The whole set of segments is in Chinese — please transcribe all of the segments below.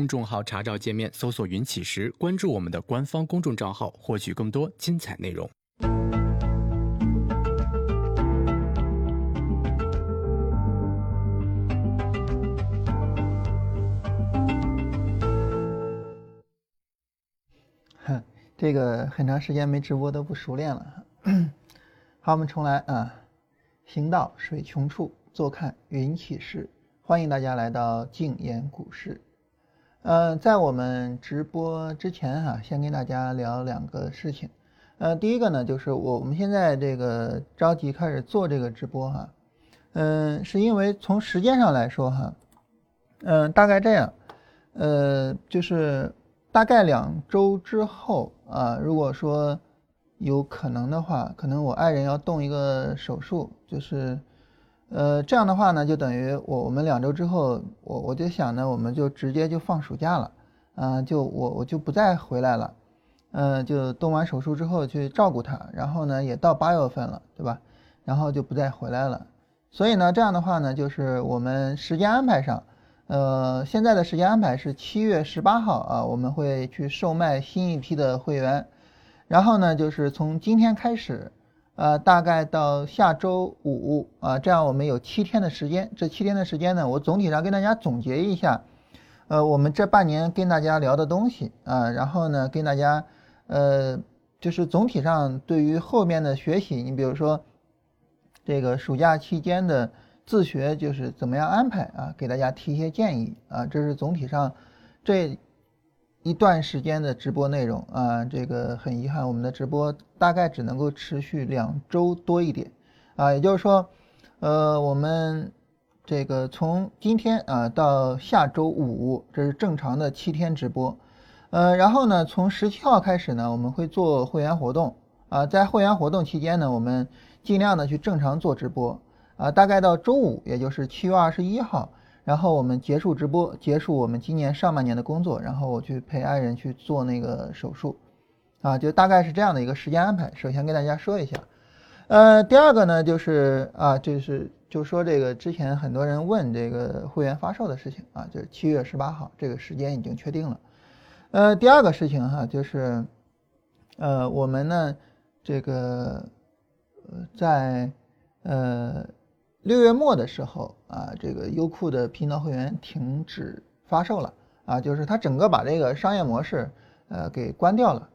公众号查找界面搜索“云起时”，关注我们的官方公众账号，获取更多精彩内容。哼，这个很长时间没直播都不熟练了。好，我们重来啊！行到水穷处，坐看云起时。欢迎大家来到静言股市。呃，在我们直播之前哈，先跟大家聊两个事情。呃，第一个呢，就是我我们现在这个着急开始做这个直播哈，嗯，是因为从时间上来说哈，嗯，大概这样，呃，就是大概两周之后啊，如果说有可能的话，可能我爱人要动一个手术，就是。呃，这样的话呢，就等于我我们两周之后，我我就想呢，我们就直接就放暑假了，嗯，就我我就不再回来了，嗯，就动完手术之后去照顾他，然后呢，也到八月份了，对吧？然后就不再回来了。所以呢，这样的话呢，就是我们时间安排上，呃，现在的时间安排是七月十八号啊，我们会去售卖新一批的会员，然后呢，就是从今天开始。呃，大概到下周五啊，这样我们有七天的时间。这七天的时间呢，我总体上跟大家总结一下，呃，我们这半年跟大家聊的东西啊，然后呢，跟大家呃，就是总体上对于后面的学习，你比如说这个暑假期间的自学，就是怎么样安排啊，给大家提一些建议啊，这是总体上这。一段时间的直播内容啊，这个很遗憾，我们的直播大概只能够持续两周多一点。啊，也就是说，呃，我们这个从今天啊到下周五，这是正常的七天直播，呃，然后呢，从十七号开始呢，我们会做会员活动。啊，在会员活动期间呢，我们尽量的去正常做直播。啊，大概到周五，也就是七月二十一号。然后我们结束直播，结束我们今年上半年的工作，然后我去陪爱人去做那个手术，啊，就大概是这样的一个时间安排。首先跟大家说一下，呃，第二个呢就是啊，就是就说这个之前很多人问这个会员发售的事情啊，就是七月十八号这个时间已经确定了。呃，第二个事情哈，就是呃，我们呢这个呃在呃。六月末的时候啊，这个优酷的频道会员停止发售了啊，就是它整个把这个商业模式呃给关掉了，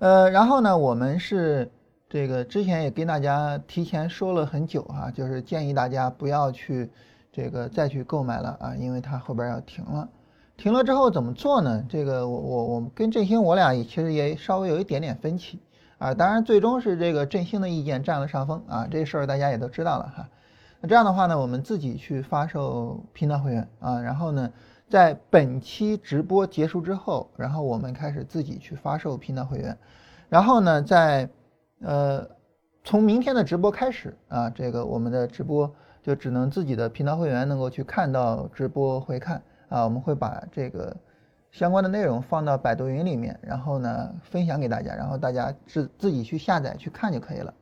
呃，然后呢，我们是这个之前也跟大家提前说了很久哈，就是建议大家不要去这个再去购买了啊，因为它后边要停了，停了之后怎么做呢？这个我我我跟振兴我俩也其实也稍微有一点点分歧啊，当然最终是这个振兴的意见占了上风啊，这事儿大家也都知道了哈。那这样的话呢，我们自己去发售频道会员啊，然后呢，在本期直播结束之后，然后我们开始自己去发售频道会员，然后呢，在呃从明天的直播开始啊，这个我们的直播就只能自己的频道会员能够去看到直播回看啊，我们会把这个相关的内容放到百度云里面，然后呢分享给大家，然后大家自自己去下载去看就可以了。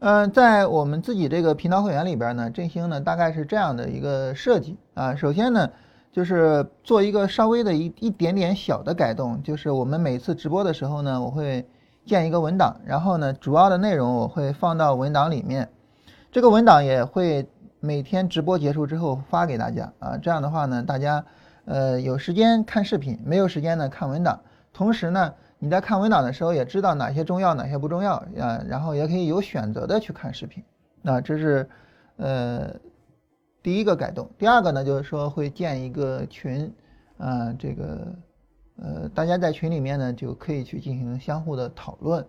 嗯，在我们自己这个频道会员里边呢，振兴呢大概是这样的一个设计啊。首先呢，就是做一个稍微的一一点点小的改动，就是我们每次直播的时候呢，我会建一个文档，然后呢，主要的内容我会放到文档里面，这个文档也会每天直播结束之后发给大家啊。这样的话呢，大家呃有时间看视频，没有时间呢看文档，同时呢。你在看文档的时候也知道哪些重要，哪些不重要啊，然后也可以有选择的去看视频。那这是呃第一个改动。第二个呢，就是说会建一个群，啊，这个呃大家在群里面呢就可以去进行相互的讨论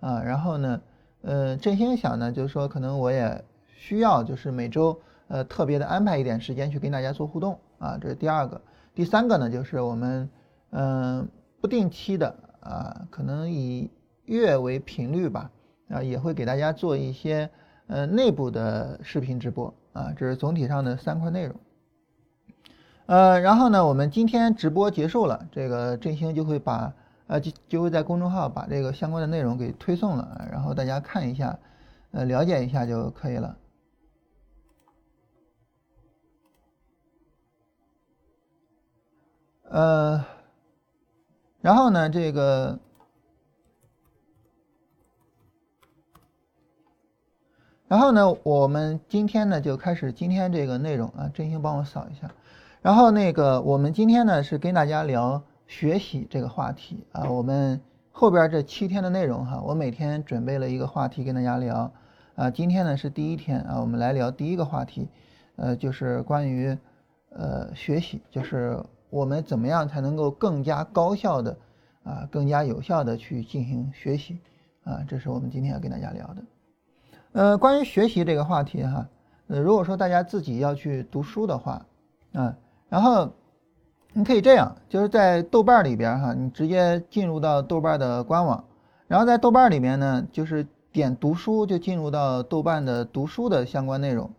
啊。然后呢，呃振兴想呢就是说可能我也需要就是每周呃特别的安排一点时间去跟大家做互动啊。这是第二个。第三个呢就是我们嗯不定期的。啊，可能以月为频率吧，啊，也会给大家做一些呃内部的视频直播啊，这是总体上的三块内容。呃，然后呢，我们今天直播结束了，这个振兴就会把呃就就会在公众号把这个相关的内容给推送了，然后大家看一下，呃，了解一下就可以了。呃，然后呢，这个，然后呢，我们今天呢就开始今天这个内容啊，振兴帮我扫一下。然后那个，我们今天呢是跟大家聊学习这个话题啊，我们后边这七天的内容哈，我每天准备了一个话题跟大家聊啊，今天呢是第一天啊，我们来聊第一个话题，呃，就是关于呃学习，就是。我们怎么样才能够更加高效的啊，更加有效的去进行学习啊？这是我们今天要跟大家聊的。呃，关于学习这个话题哈，呃，如果说大家自己要去读书的话，啊，然后你可以这样，就是在豆瓣里边哈，你直接进入到豆瓣的官网，然后在豆瓣里面呢，就是点读书，就进入到豆瓣的读书的相关内容。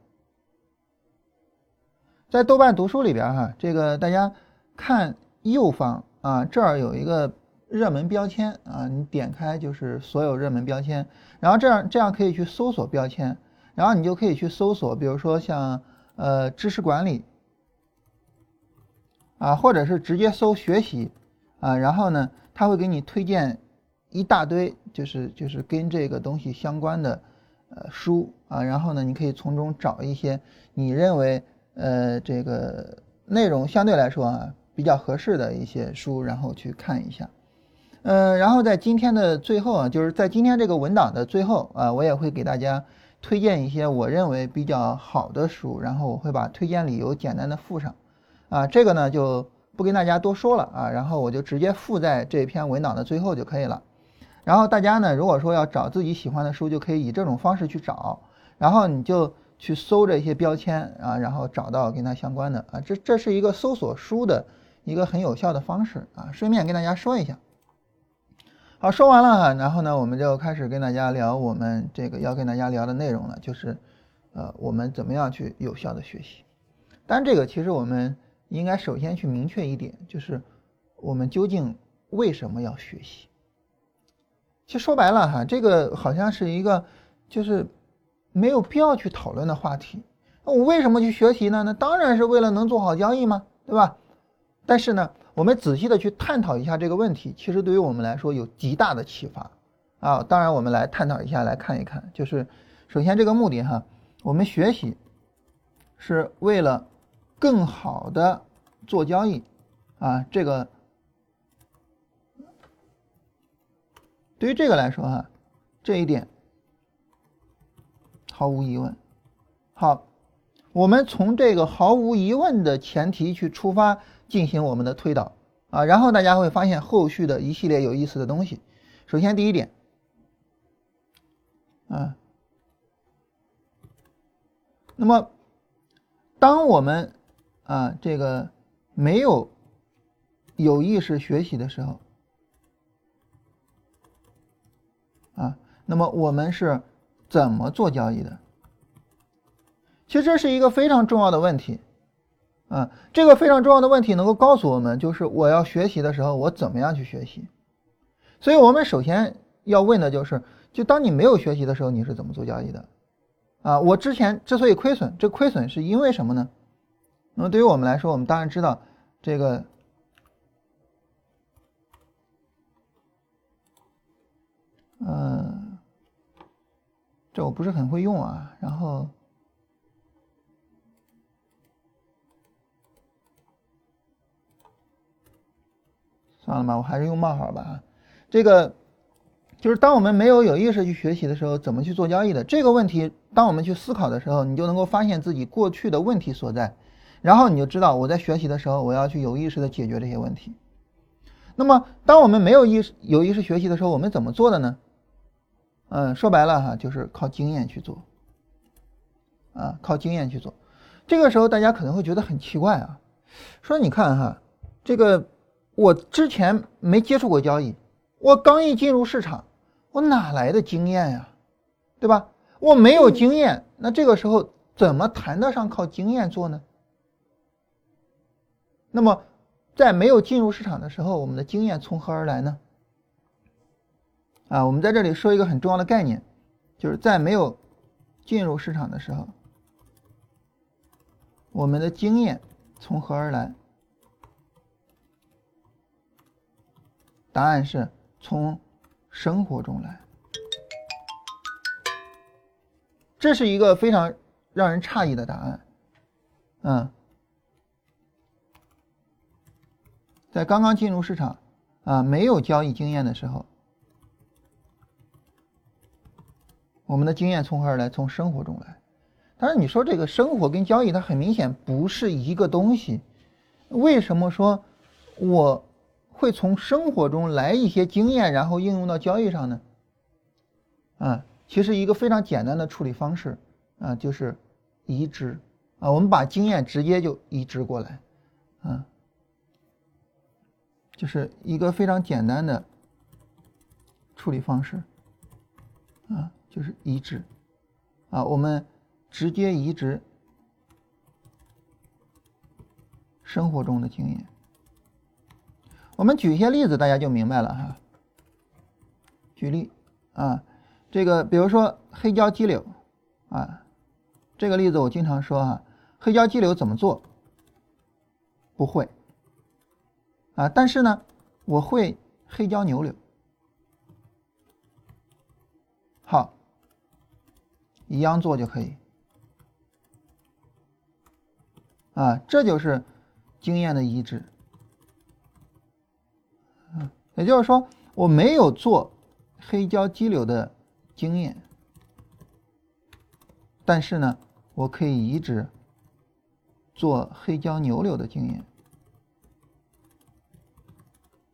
在豆瓣读书里边哈，这个大家。看右方啊，这儿有一个热门标签啊，你点开就是所有热门标签，然后这样这样可以去搜索标签，然后你就可以去搜索，比如说像呃知识管理啊，或者是直接搜学习啊，然后呢，他会给你推荐一大堆，就是就是跟这个东西相关的呃书啊，然后呢，你可以从中找一些你认为呃这个内容相对来说啊。比较合适的一些书，然后去看一下，嗯，然后在今天的最后啊，就是在今天这个文档的最后啊，我也会给大家推荐一些我认为比较好的书，然后我会把推荐理由简单的附上，啊，这个呢就不跟大家多说了啊，然后我就直接附在这篇文档的最后就可以了。然后大家呢，如果说要找自己喜欢的书，就可以以这种方式去找，然后你就去搜这些标签啊，然后找到跟它相关的啊，这这是一个搜索书的。一个很有效的方式啊，顺便跟大家说一下。好，说完了哈，然后呢，我们就开始跟大家聊我们这个要跟大家聊的内容了，就是呃，我们怎么样去有效的学习。但这个其实我们应该首先去明确一点，就是我们究竟为什么要学习？其实说白了哈，这个好像是一个就是没有必要去讨论的话题。那我为什么去学习呢？那当然是为了能做好交易嘛，对吧？但是呢，我们仔细的去探讨一下这个问题，其实对于我们来说有极大的启发啊。当然，我们来探讨一下，来看一看，就是首先这个目的哈，我们学习是为了更好的做交易啊。这个对于这个来说哈，这一点毫无疑问。好，我们从这个毫无疑问的前提去出发。进行我们的推导啊，然后大家会发现后续的一系列有意思的东西。首先第一点，啊，那么当我们啊这个没有有意识学习的时候，啊，那么我们是怎么做交易的？其实这是一个非常重要的问题。啊，这个非常重要的问题能够告诉我们，就是我要学习的时候，我怎么样去学习？所以我们首先要问的就是，就当你没有学习的时候，你是怎么做交易的？啊，我之前之所以亏损，这亏损是因为什么呢？那么对于我们来说，我们当然知道这个，嗯，这我不是很会用啊，然后。算了吧，我还是用冒号吧。这个就是当我们没有有意识去学习的时候，怎么去做交易的这个问题，当我们去思考的时候，你就能够发现自己过去的问题所在，然后你就知道我在学习的时候，我要去有意识的解决这些问题。那么，当我们没有意识有意识学习的时候，我们怎么做的呢？嗯，说白了哈，就是靠经验去做。啊，靠经验去做。这个时候大家可能会觉得很奇怪啊，说你看哈，这个。我之前没接触过交易，我刚一进入市场，我哪来的经验呀，对吧？我没有经验，那这个时候怎么谈得上靠经验做呢？那么，在没有进入市场的时候，我们的经验从何而来呢？啊，我们在这里说一个很重要的概念，就是在没有进入市场的时候，我们的经验从何而来？答案是从生活中来。这是一个非常让人诧异的答案，嗯，在刚刚进入市场啊，没有交易经验的时候，我们的经验从何而来？从生活中来。但是你说这个生活跟交易，它很明显不是一个东西。为什么说我会从生活中来一些经验，然后应用到交易上呢？啊？其实一个非常简单的处理方式啊，就是移植啊，我们把经验直接就移植过来，啊，就是一个非常简单的处理方式啊，就是移植啊，我们直接移植生活中的经验。我们举一些例子，大家就明白了哈。举例啊。这个比如说黑胶激流，啊，这个例子我经常说哈，黑胶激流怎么做？不会，啊，但是呢，我会黑胶牛柳，好，一样做就可以，啊，这就是经验的移植，也就是说我没有做黑胶激流的。经验，但是呢，我可以移植做黑胶牛柳的经验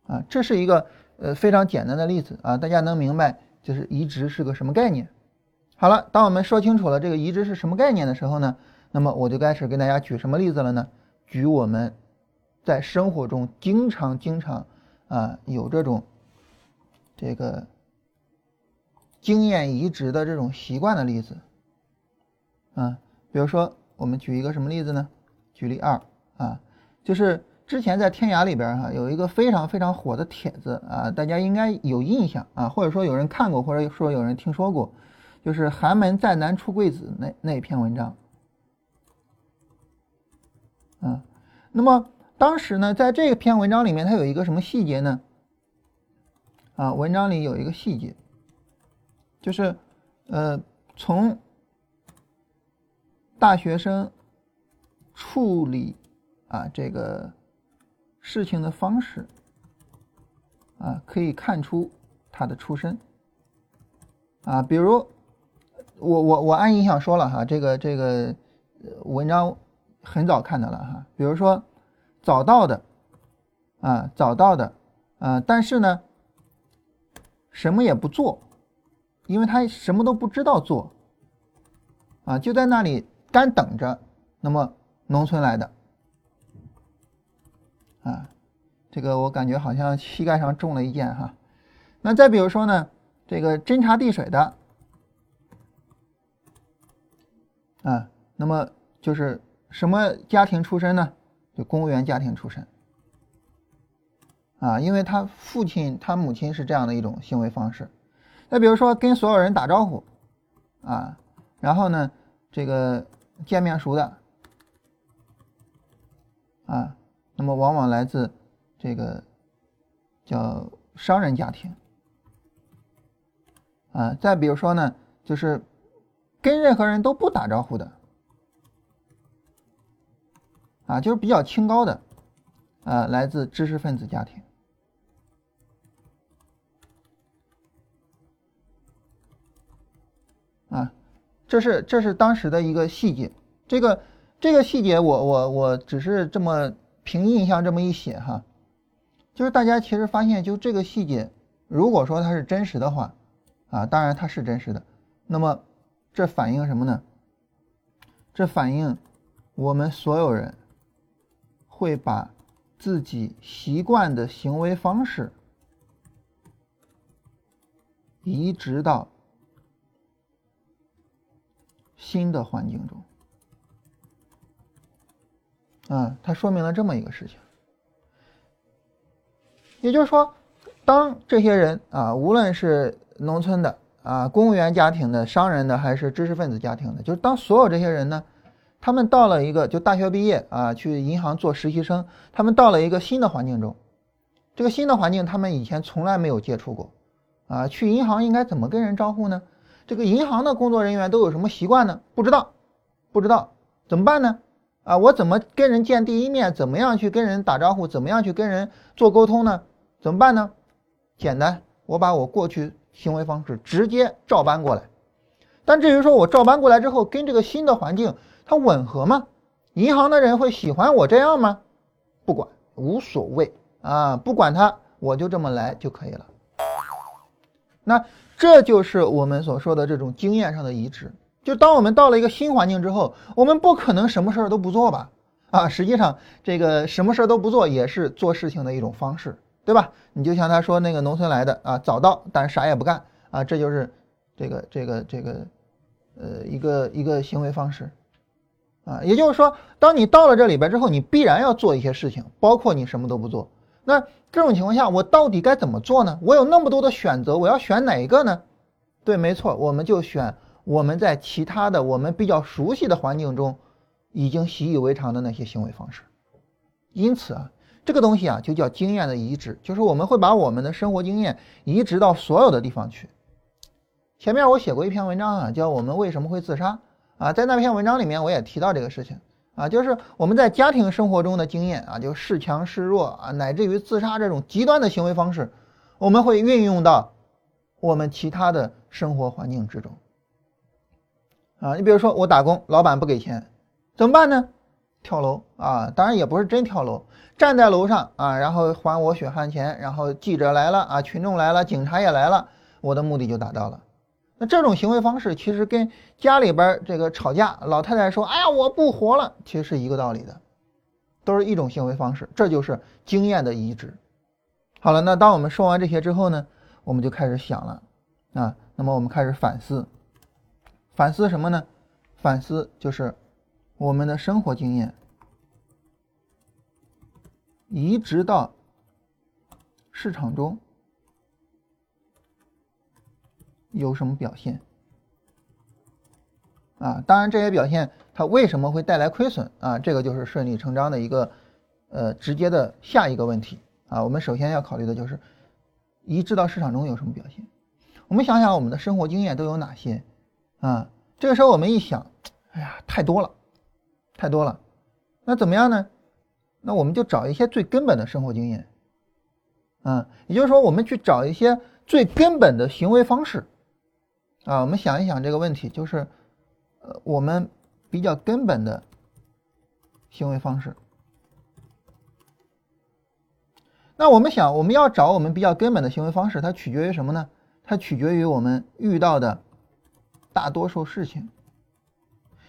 啊，这是一个呃非常简单的例子啊，大家能明白就是移植是个什么概念。好了，当我们说清楚了这个移植是什么概念的时候呢，那么我就开始跟大家举什么例子了呢？举我们在生活中经常经常啊有这种这个。经验移植的这种习惯的例子，啊，比如说我们举一个什么例子呢？举例二啊，就是之前在天涯里边哈有一个非常非常火的帖子啊，大家应该有印象啊，或者说有人看过，或者说有人听说过，就是寒门再难出贵子那那篇文章，啊，那么当时呢，在这篇文章里面，它有一个什么细节呢？啊，文章里有一个细节。就是，呃，从大学生处理啊这个事情的方式啊，可以看出他的出身啊。比如，我我我按印象说了哈，这个这个文章很早看的了哈。比如说，早到的啊，早到的啊，但是呢，什么也不做。因为他什么都不知道做，啊，就在那里干等着。那么农村来的，啊，这个我感觉好像膝盖上中了一箭哈。那再比如说呢，这个侦察地水的，啊，那么就是什么家庭出身呢？就公务员家庭出身，啊，因为他父亲他母亲是这样的一种行为方式。再比如说跟所有人打招呼，啊，然后呢，这个见面熟的，啊，那么往往来自这个叫商人家庭，啊，再比如说呢，就是跟任何人都不打招呼的，啊，就是比较清高的，啊，来自知识分子家庭。啊，这是这是当时的一个细节，这个这个细节我我我只是这么凭印象这么一写哈，就是大家其实发现就这个细节，如果说它是真实的话，啊，当然它是真实的，那么这反映什么呢？这反映我们所有人会把自己习惯的行为方式移植到。新的环境中，啊，它说明了这么一个事情，也就是说，当这些人啊，无论是农村的啊、公务员家庭的、商人的，还是知识分子家庭的，就是当所有这些人呢，他们到了一个就大学毕业啊，去银行做实习生，他们到了一个新的环境中，这个新的环境他们以前从来没有接触过，啊，去银行应该怎么跟人招呼呢？这个银行的工作人员都有什么习惯呢？不知道，不知道怎么办呢？啊，我怎么跟人见第一面？怎么样去跟人打招呼？怎么样去跟人做沟通呢？怎么办呢？简单，我把我过去行为方式直接照搬过来。但至于说我照搬过来之后跟这个新的环境它吻合吗？银行的人会喜欢我这样吗？不管，无所谓啊，不管他，我就这么来就可以了。那这就是我们所说的这种经验上的移植。就当我们到了一个新环境之后，我们不可能什么事儿都不做吧？啊，实际上这个什么事儿都不做也是做事情的一种方式，对吧？你就像他说那个农村来的啊，早到但啥也不干啊，这就是这个这个这个呃一个一个行为方式啊。也就是说，当你到了这里边之后，你必然要做一些事情，包括你什么都不做。那这种情况下，我到底该怎么做呢？我有那么多的选择，我要选哪一个呢？对，没错，我们就选。我们在其他的我们比较熟悉的环境中，已经习以为常的那些行为方式，因此啊，这个东西啊就叫经验的移植，就是我们会把我们的生活经验移植到所有的地方去。前面我写过一篇文章啊，叫我们为什么会自杀啊，在那篇文章里面我也提到这个事情啊，就是我们在家庭生活中的经验啊，就恃强示弱啊，乃至于自杀这种极端的行为方式，我们会运用到我们其他的生活环境之中。啊，你比如说我打工，老板不给钱，怎么办呢？跳楼啊！当然也不是真跳楼，站在楼上啊，然后还我血汗钱，然后记者来了啊，群众来了，警察也来了，我的目的就达到了。那这种行为方式其实跟家里边这个吵架，老太太说：“哎呀，我不活了”，其实是一个道理的，都是一种行为方式，这就是经验的移植。好了，那当我们说完这些之后呢，我们就开始想了啊，那么我们开始反思。反思什么呢？反思就是我们的生活经验移植到市场中有什么表现啊？当然，这些表现它为什么会带来亏损啊？这个就是顺理成章的一个呃直接的下一个问题啊。我们首先要考虑的就是移植到市场中有什么表现。我们想想我们的生活经验都有哪些？啊，这个时候我们一想，哎呀，太多了，太多了，那怎么样呢？那我们就找一些最根本的生活经验，啊，也就是说，我们去找一些最根本的行为方式，啊，我们想一想这个问题，就是，呃，我们比较根本的行为方式。那我们想，我们要找我们比较根本的行为方式，它取决于什么呢？它取决于我们遇到的。大多数事情，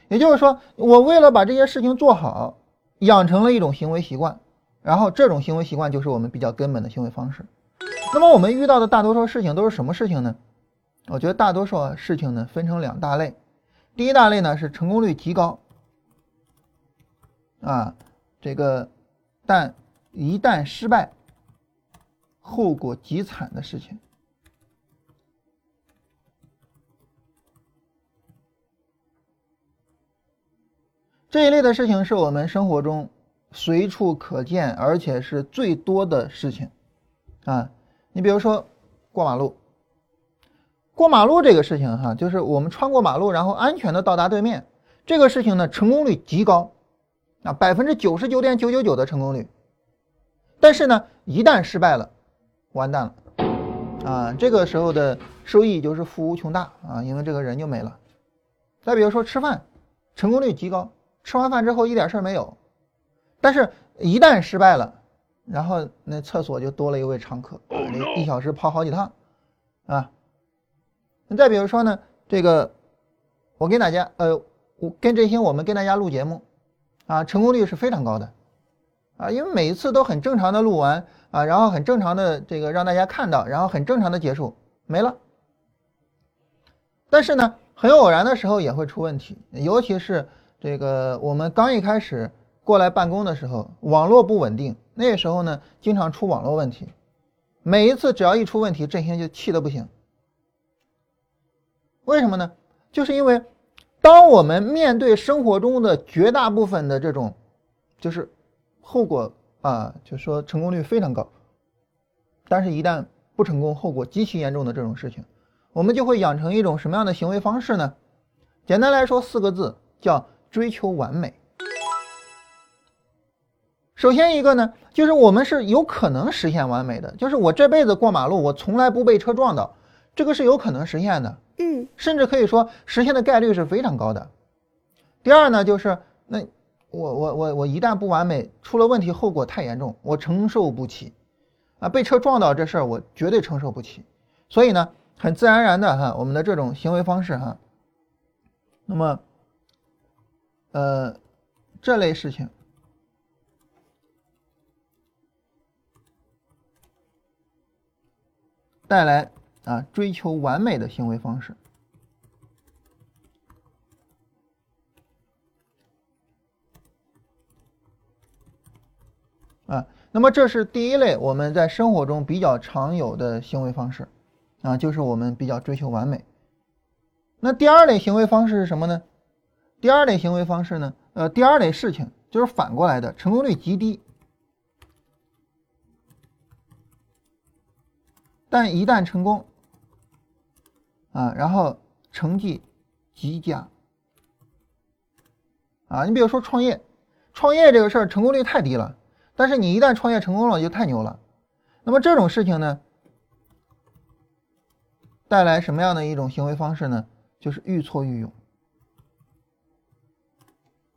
也就是说，我为了把这些事情做好，养成了一种行为习惯，然后这种行为习惯就是我们比较根本的行为方式。那么我们遇到的大多数事情都是什么事情呢？我觉得大多数事情呢分成两大类，第一大类呢是成功率极高，啊，这个但一旦失败，后果极惨的事情。这一类的事情是我们生活中随处可见，而且是最多的事情啊。你比如说过马路，过马路这个事情哈，就是我们穿过马路，然后安全的到达对面，这个事情呢成功率极高啊，百分之九十九点九九九的成功率。但是呢，一旦失败了，完蛋了啊！这个时候的收益就是负无穷大啊，因为这个人就没了。再比如说吃饭，成功率极高。吃完饭之后一点事儿没有，但是，一旦失败了，然后那厕所就多了一位常客，一小时跑好几趟，啊。再比如说呢，这个，我跟大家，呃，我跟振兴我们跟大家录节目，啊，成功率是非常高的，啊，因为每一次都很正常的录完，啊，然后很正常的这个让大家看到，然后很正常的结束，没了。但是呢，很偶然的时候也会出问题，尤其是。这个我们刚一开始过来办公的时候，网络不稳定，那时候呢经常出网络问题。每一次只要一出问题，振兴就气得不行。为什么呢？就是因为当我们面对生活中的绝大部分的这种，就是后果啊，就说成功率非常高但是，一旦不成功，后果极其严重的这种事情，我们就会养成一种什么样的行为方式呢？简单来说，四个字叫追求完美。首先一个呢，就是我们是有可能实现完美的，就是我这辈子过马路，我从来不被车撞到，这个是有可能实现的，嗯，甚至可以说实现的概率是非常高的。第二呢，就是那我我我我一旦不完美，出了问题，后果太严重，我承受不起，啊，被车撞到这事儿我绝对承受不起，所以呢，很自然而然的哈，我们的这种行为方式哈，那么，呃，这类事情。带来啊追求完美的行为方式啊，那么这是第一类我们在生活中比较常有的行为方式啊，就是我们比较追求完美。那第二类行为方式是什么呢？第二类行为方式呢？呃，第二类事情就是反过来的，成功率极低。但一旦成功，啊，然后成绩极佳，啊，你比如说创业，创业这个事儿成功率太低了，但是你一旦创业成功了，就太牛了。那么这种事情呢，带来什么样的一种行为方式呢？就是愈挫愈勇，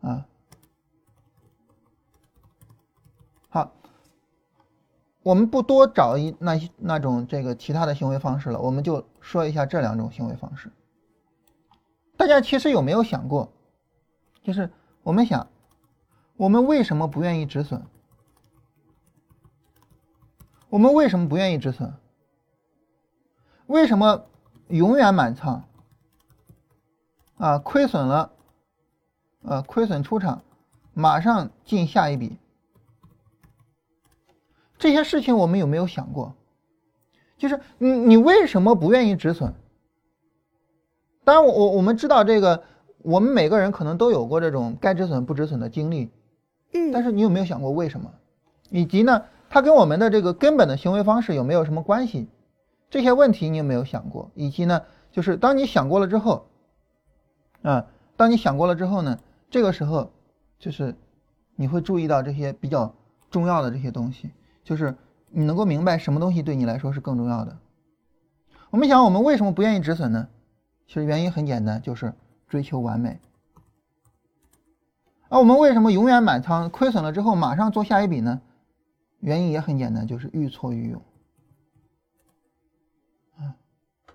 啊，好。我们不多找一那些那种这个其他的行为方式了，我们就说一下这两种行为方式。大家其实有没有想过，就是我们想，我们为什么不愿意止损？我们为什么不愿意止损？为什么永远满仓？啊，亏损了，呃，亏损出场，马上进下一笔。这些事情我们有没有想过？就是你你为什么不愿意止损？当然，我我我们知道这个，我们每个人可能都有过这种该止损不止损的经历。嗯。但是你有没有想过为什么？以及呢，它跟我们的这个根本的行为方式有没有什么关系？这些问题你有没有想过？以及呢，就是当你想过了之后，啊，当你想过了之后呢，这个时候就是你会注意到这些比较重要的这些东西。就是你能够明白什么东西对你来说是更重要的。我们想，我们为什么不愿意止损呢？其实原因很简单，就是追求完美。而我们为什么永远满仓，亏损了之后马上做下一笔呢？原因也很简单，就是愈挫愈勇。啊，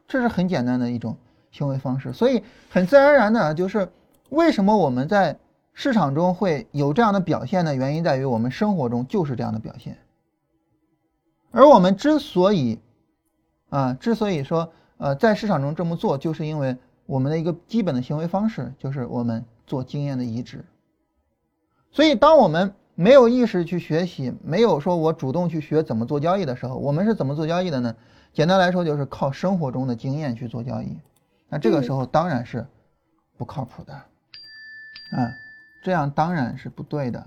这是很简单的一种行为方式。所以很自然而然的，就是为什么我们在市场中会有这样的表现呢？原因在于我们生活中就是这样的表现。而我们之所以，啊，之所以说，呃，在市场中这么做，就是因为我们的一个基本的行为方式，就是我们做经验的移植。所以，当我们没有意识去学习，没有说我主动去学怎么做交易的时候，我们是怎么做交易的呢？简单来说，就是靠生活中的经验去做交易。那这个时候当然是不靠谱的，啊，这样当然是不对的，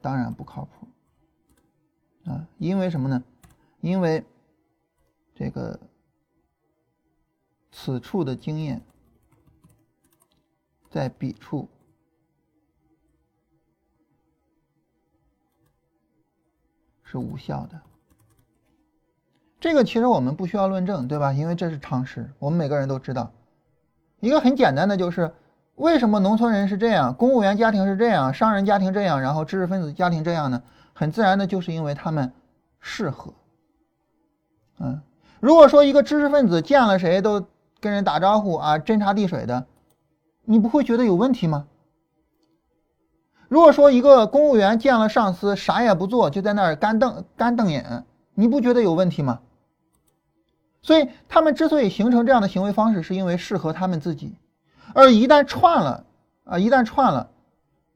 当然不靠谱，啊，因为什么呢？因为这个此处的经验在彼处是无效的。这个其实我们不需要论证，对吧？因为这是常识，我们每个人都知道。一个很简单的就是，为什么农村人是这样，公务员家庭是这样，商人家庭这样，然后知识分子家庭这样呢？很自然的就是因为他们适合。嗯，如果说一个知识分子见了谁都跟人打招呼啊，斟茶递水的，你不会觉得有问题吗？如果说一个公务员见了上司啥也不做，就在那儿干瞪干瞪眼，你不觉得有问题吗？所以他们之所以形成这样的行为方式，是因为适合他们自己，而一旦串了啊，一旦串了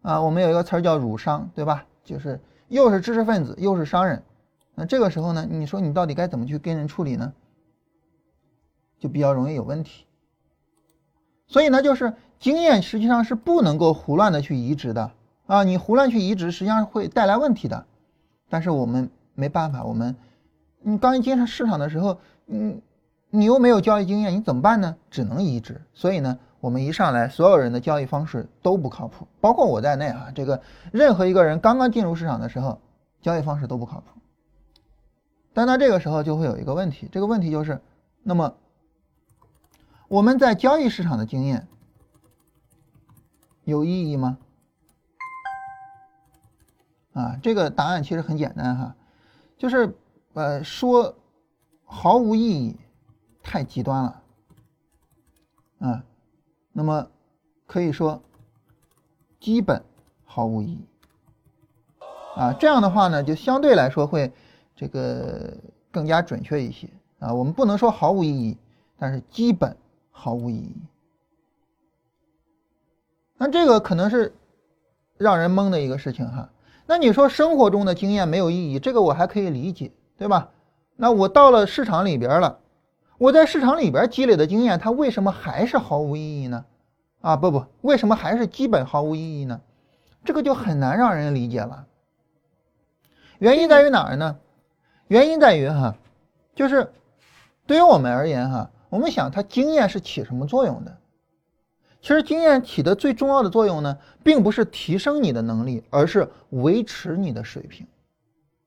啊，我们有一个词儿叫儒商，对吧？就是又是知识分子，又是商人。那这个时候呢，你说你到底该怎么去跟人处理呢？就比较容易有问题。所以呢，就是经验实际上是不能够胡乱的去移植的啊！你胡乱去移植，实际上会带来问题的。但是我们没办法，我们你刚一进上市场的时候，嗯，你又没有交易经验，你怎么办呢？只能移植。所以呢，我们一上来，所有人的交易方式都不靠谱，包括我在内啊。这个任何一个人刚刚进入市场的时候，交易方式都不靠谱。但到这个时候就会有一个问题，这个问题就是，那么我们在交易市场的经验有意义吗？啊，这个答案其实很简单哈，就是呃说毫无意义太极端了，啊，那么可以说基本毫无意义，啊，这样的话呢，就相对来说会这个更加准确一些啊，我们不能说毫无意义，但是基本毫无意义，那这个可能是让人懵的一个事情哈。那你说生活中的经验没有意义，这个我还可以理解，对吧？那我到了市场里边了，我在市场里边积累的经验，它为什么还是毫无意义呢？啊，不不，为什么还是基本毫无意义呢？这个就很难让人理解了。原因在于哪儿呢？原因在于哈，就是对于我们而言哈，我们想它经验是起什么作用的？其实经验起的最重要的作用呢，并不是提升你的能力，而是维持你的水平，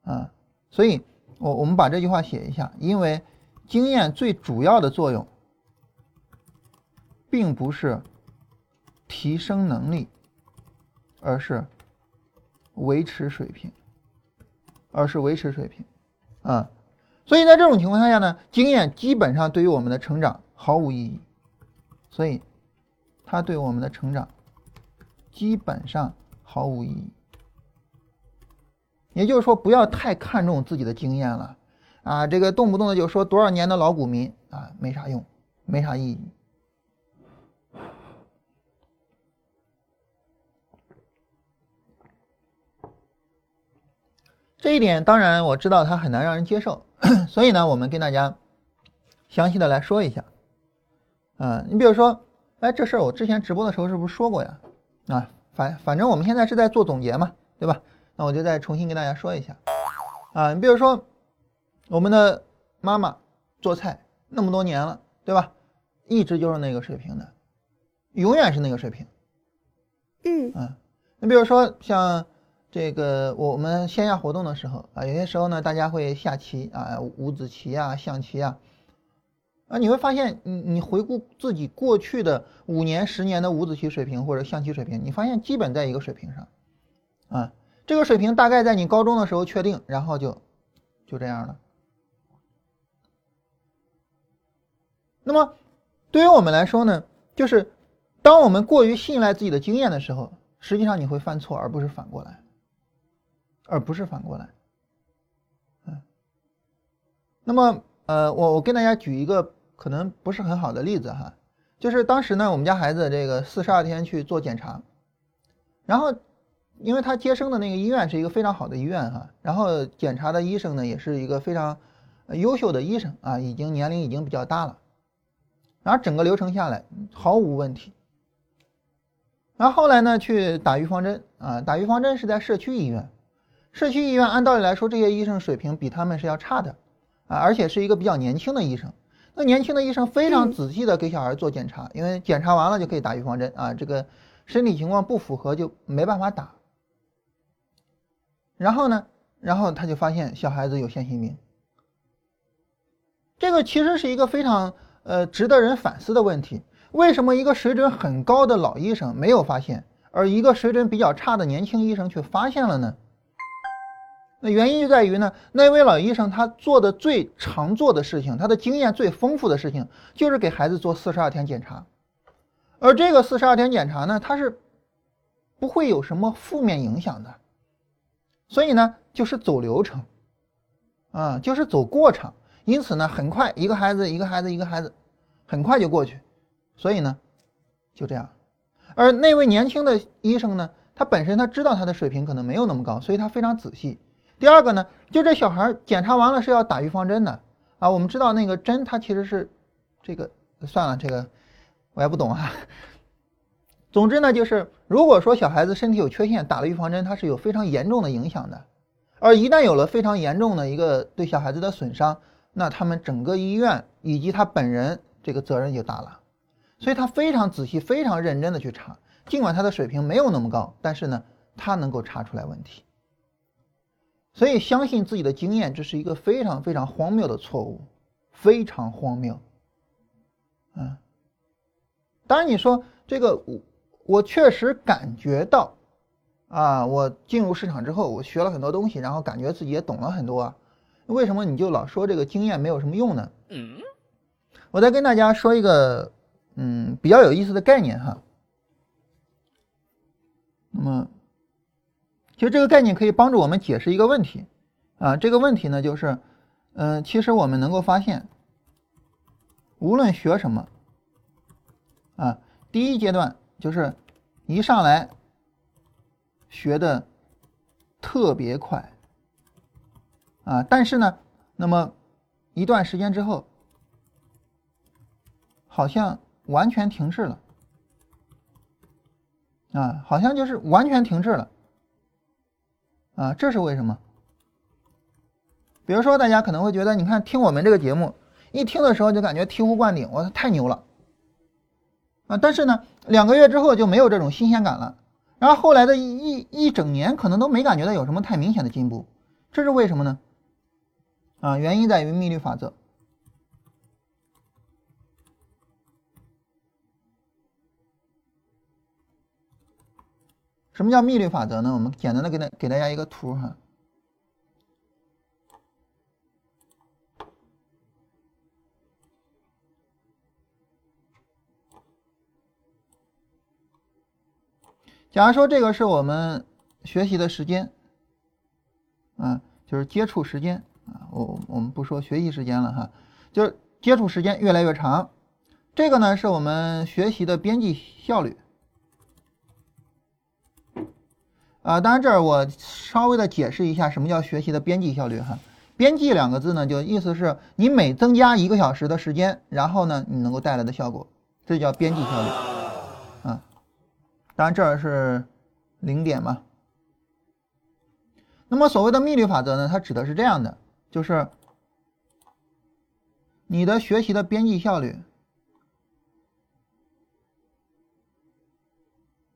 啊，所以我我们把这句话写一下，因为经验最主要的作用，并不是提升能力，而是维持水平，而是维持水平，啊，所以在这种情况下呢，经验基本上对于我们的成长毫无意义，所以。它对我们的成长基本上毫无意义。也就是说，不要太看重自己的经验了啊！这个动不动的就说多少年的老股民啊，没啥用，没啥意义。这一点当然我知道它很难让人接受，所以呢，我们跟大家详细的来说一下。嗯，你比如说。哎，这事儿我之前直播的时候是不是说过呀？啊，反反正我们现在是在做总结嘛，对吧？那我就再重新跟大家说一下。啊，你比如说，我们的妈妈做菜那么多年了，对吧？一直就是那个水平的，永远是那个水平。嗯。啊，你比如说像这个我们线下活动的时候啊，有些时候呢，大家会下棋啊，五子棋啊，象棋啊。啊，你会发现，你你回顾自己过去的五年、十年的五子棋水平或者象棋水平，你发现基本在一个水平上，啊，这个水平大概在你高中的时候确定，然后就就这样了。那么，对于我们来说呢，就是当我们过于信赖自己的经验的时候，实际上你会犯错，而不是反过来，而不是反过来，嗯。那么，呃，我我跟大家举一个。可能不是很好的例子哈，就是当时呢，我们家孩子这个四十二天去做检查，然后因为他接生的那个医院是一个非常好的医院哈，然后检查的医生呢也是一个非常优秀的医生啊，已经年龄已经比较大了，然后整个流程下来毫无问题。然后后来呢去打预防针啊，打预防针是在社区医院，社区医院按道理来说这些医生水平比他们是要差的啊，而且是一个比较年轻的医生。那年轻的医生非常仔细的给小孩做检查，因为检查完了就可以打预防针啊。这个身体情况不符合就没办法打。然后呢，然后他就发现小孩子有腺性病。这个其实是一个非常呃值得人反思的问题：为什么一个水准很高的老医生没有发现，而一个水准比较差的年轻医生却发现了呢？那原因就在于呢，那位老医生他做的最常做的事情，他的经验最丰富的事情，就是给孩子做四十二天检查，而这个四十二天检查呢，它是不会有什么负面影响的，所以呢，就是走流程，啊，就是走过场，因此呢，很快一个孩子一个孩子一个孩子，很快就过去，所以呢，就这样，而那位年轻的医生呢，他本身他知道他的水平可能没有那么高，所以他非常仔细。第二个呢，就这小孩检查完了是要打预防针的啊。我们知道那个针它其实是这个算了，这个我也不懂啊。总之呢，就是如果说小孩子身体有缺陷，打了预防针它是有非常严重的影响的。而一旦有了非常严重的一个对小孩子的损伤，那他们整个医院以及他本人这个责任就大了。所以他非常仔细、非常认真的去查，尽管他的水平没有那么高，但是呢，他能够查出来问题。所以相信自己的经验，这是一个非常非常荒谬的错误，非常荒谬。嗯，当然你说这个我我确实感觉到，啊，我进入市场之后，我学了很多东西，然后感觉自己也懂了很多啊。为什么你就老说这个经验没有什么用呢？嗯，我再跟大家说一个嗯比较有意思的概念哈。那么。其实这个概念可以帮助我们解释一个问题，啊，这个问题呢就是，嗯，其实我们能够发现，无论学什么，啊，第一阶段就是一上来学的特别快，啊，但是呢，那么一段时间之后，好像完全停滞了，啊，好像就是完全停滞了。啊，这是为什么？比如说，大家可能会觉得，你看听我们这个节目，一听的时候就感觉醍醐灌顶，我太牛了啊！但是呢，两个月之后就没有这种新鲜感了，然后后来的一一整年可能都没感觉到有什么太明显的进步，这是为什么呢？啊，原因在于密律法则。什么叫密律法则呢？我们简单的给大给大家一个图哈。假如说这个是我们学习的时间，啊，就是接触时间啊，我我们不说学习时间了哈，就是接触时间越来越长，这个呢是我们学习的边际效率。啊，当然这儿我稍微的解释一下什么叫学习的边际效率哈。边际两个字呢，就意思是你每增加一个小时的时间，然后呢你能够带来的效果，这叫边际效率啊。当然这儿是零点嘛。那么所谓的密律法则呢，它指的是这样的，就是你的学习的边际效率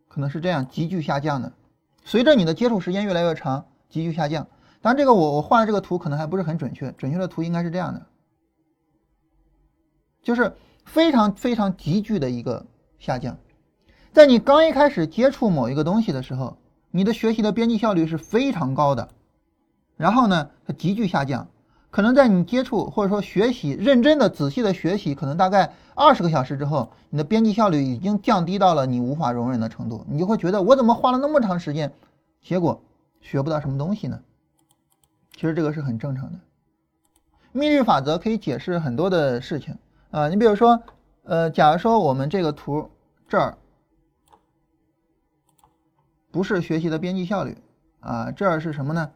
可能是这样急剧下降的。随着你的接触时间越来越长，急剧下降。当然，这个我我画的这个图可能还不是很准确，准确的图应该是这样的，就是非常非常急剧的一个下降。在你刚一开始接触某一个东西的时候，你的学习的边际效率是非常高的，然后呢，它急剧下降。可能在你接触或者说学习认真的、仔细的学习，可能大概二十个小时之后，你的边际效率已经降低到了你无法容忍的程度，你就会觉得我怎么花了那么长时间，结果学不到什么东西呢？其实这个是很正常的。密律法则可以解释很多的事情啊，你比如说，呃，假如说我们这个图这儿不是学习的边际效率啊，这儿是什么呢？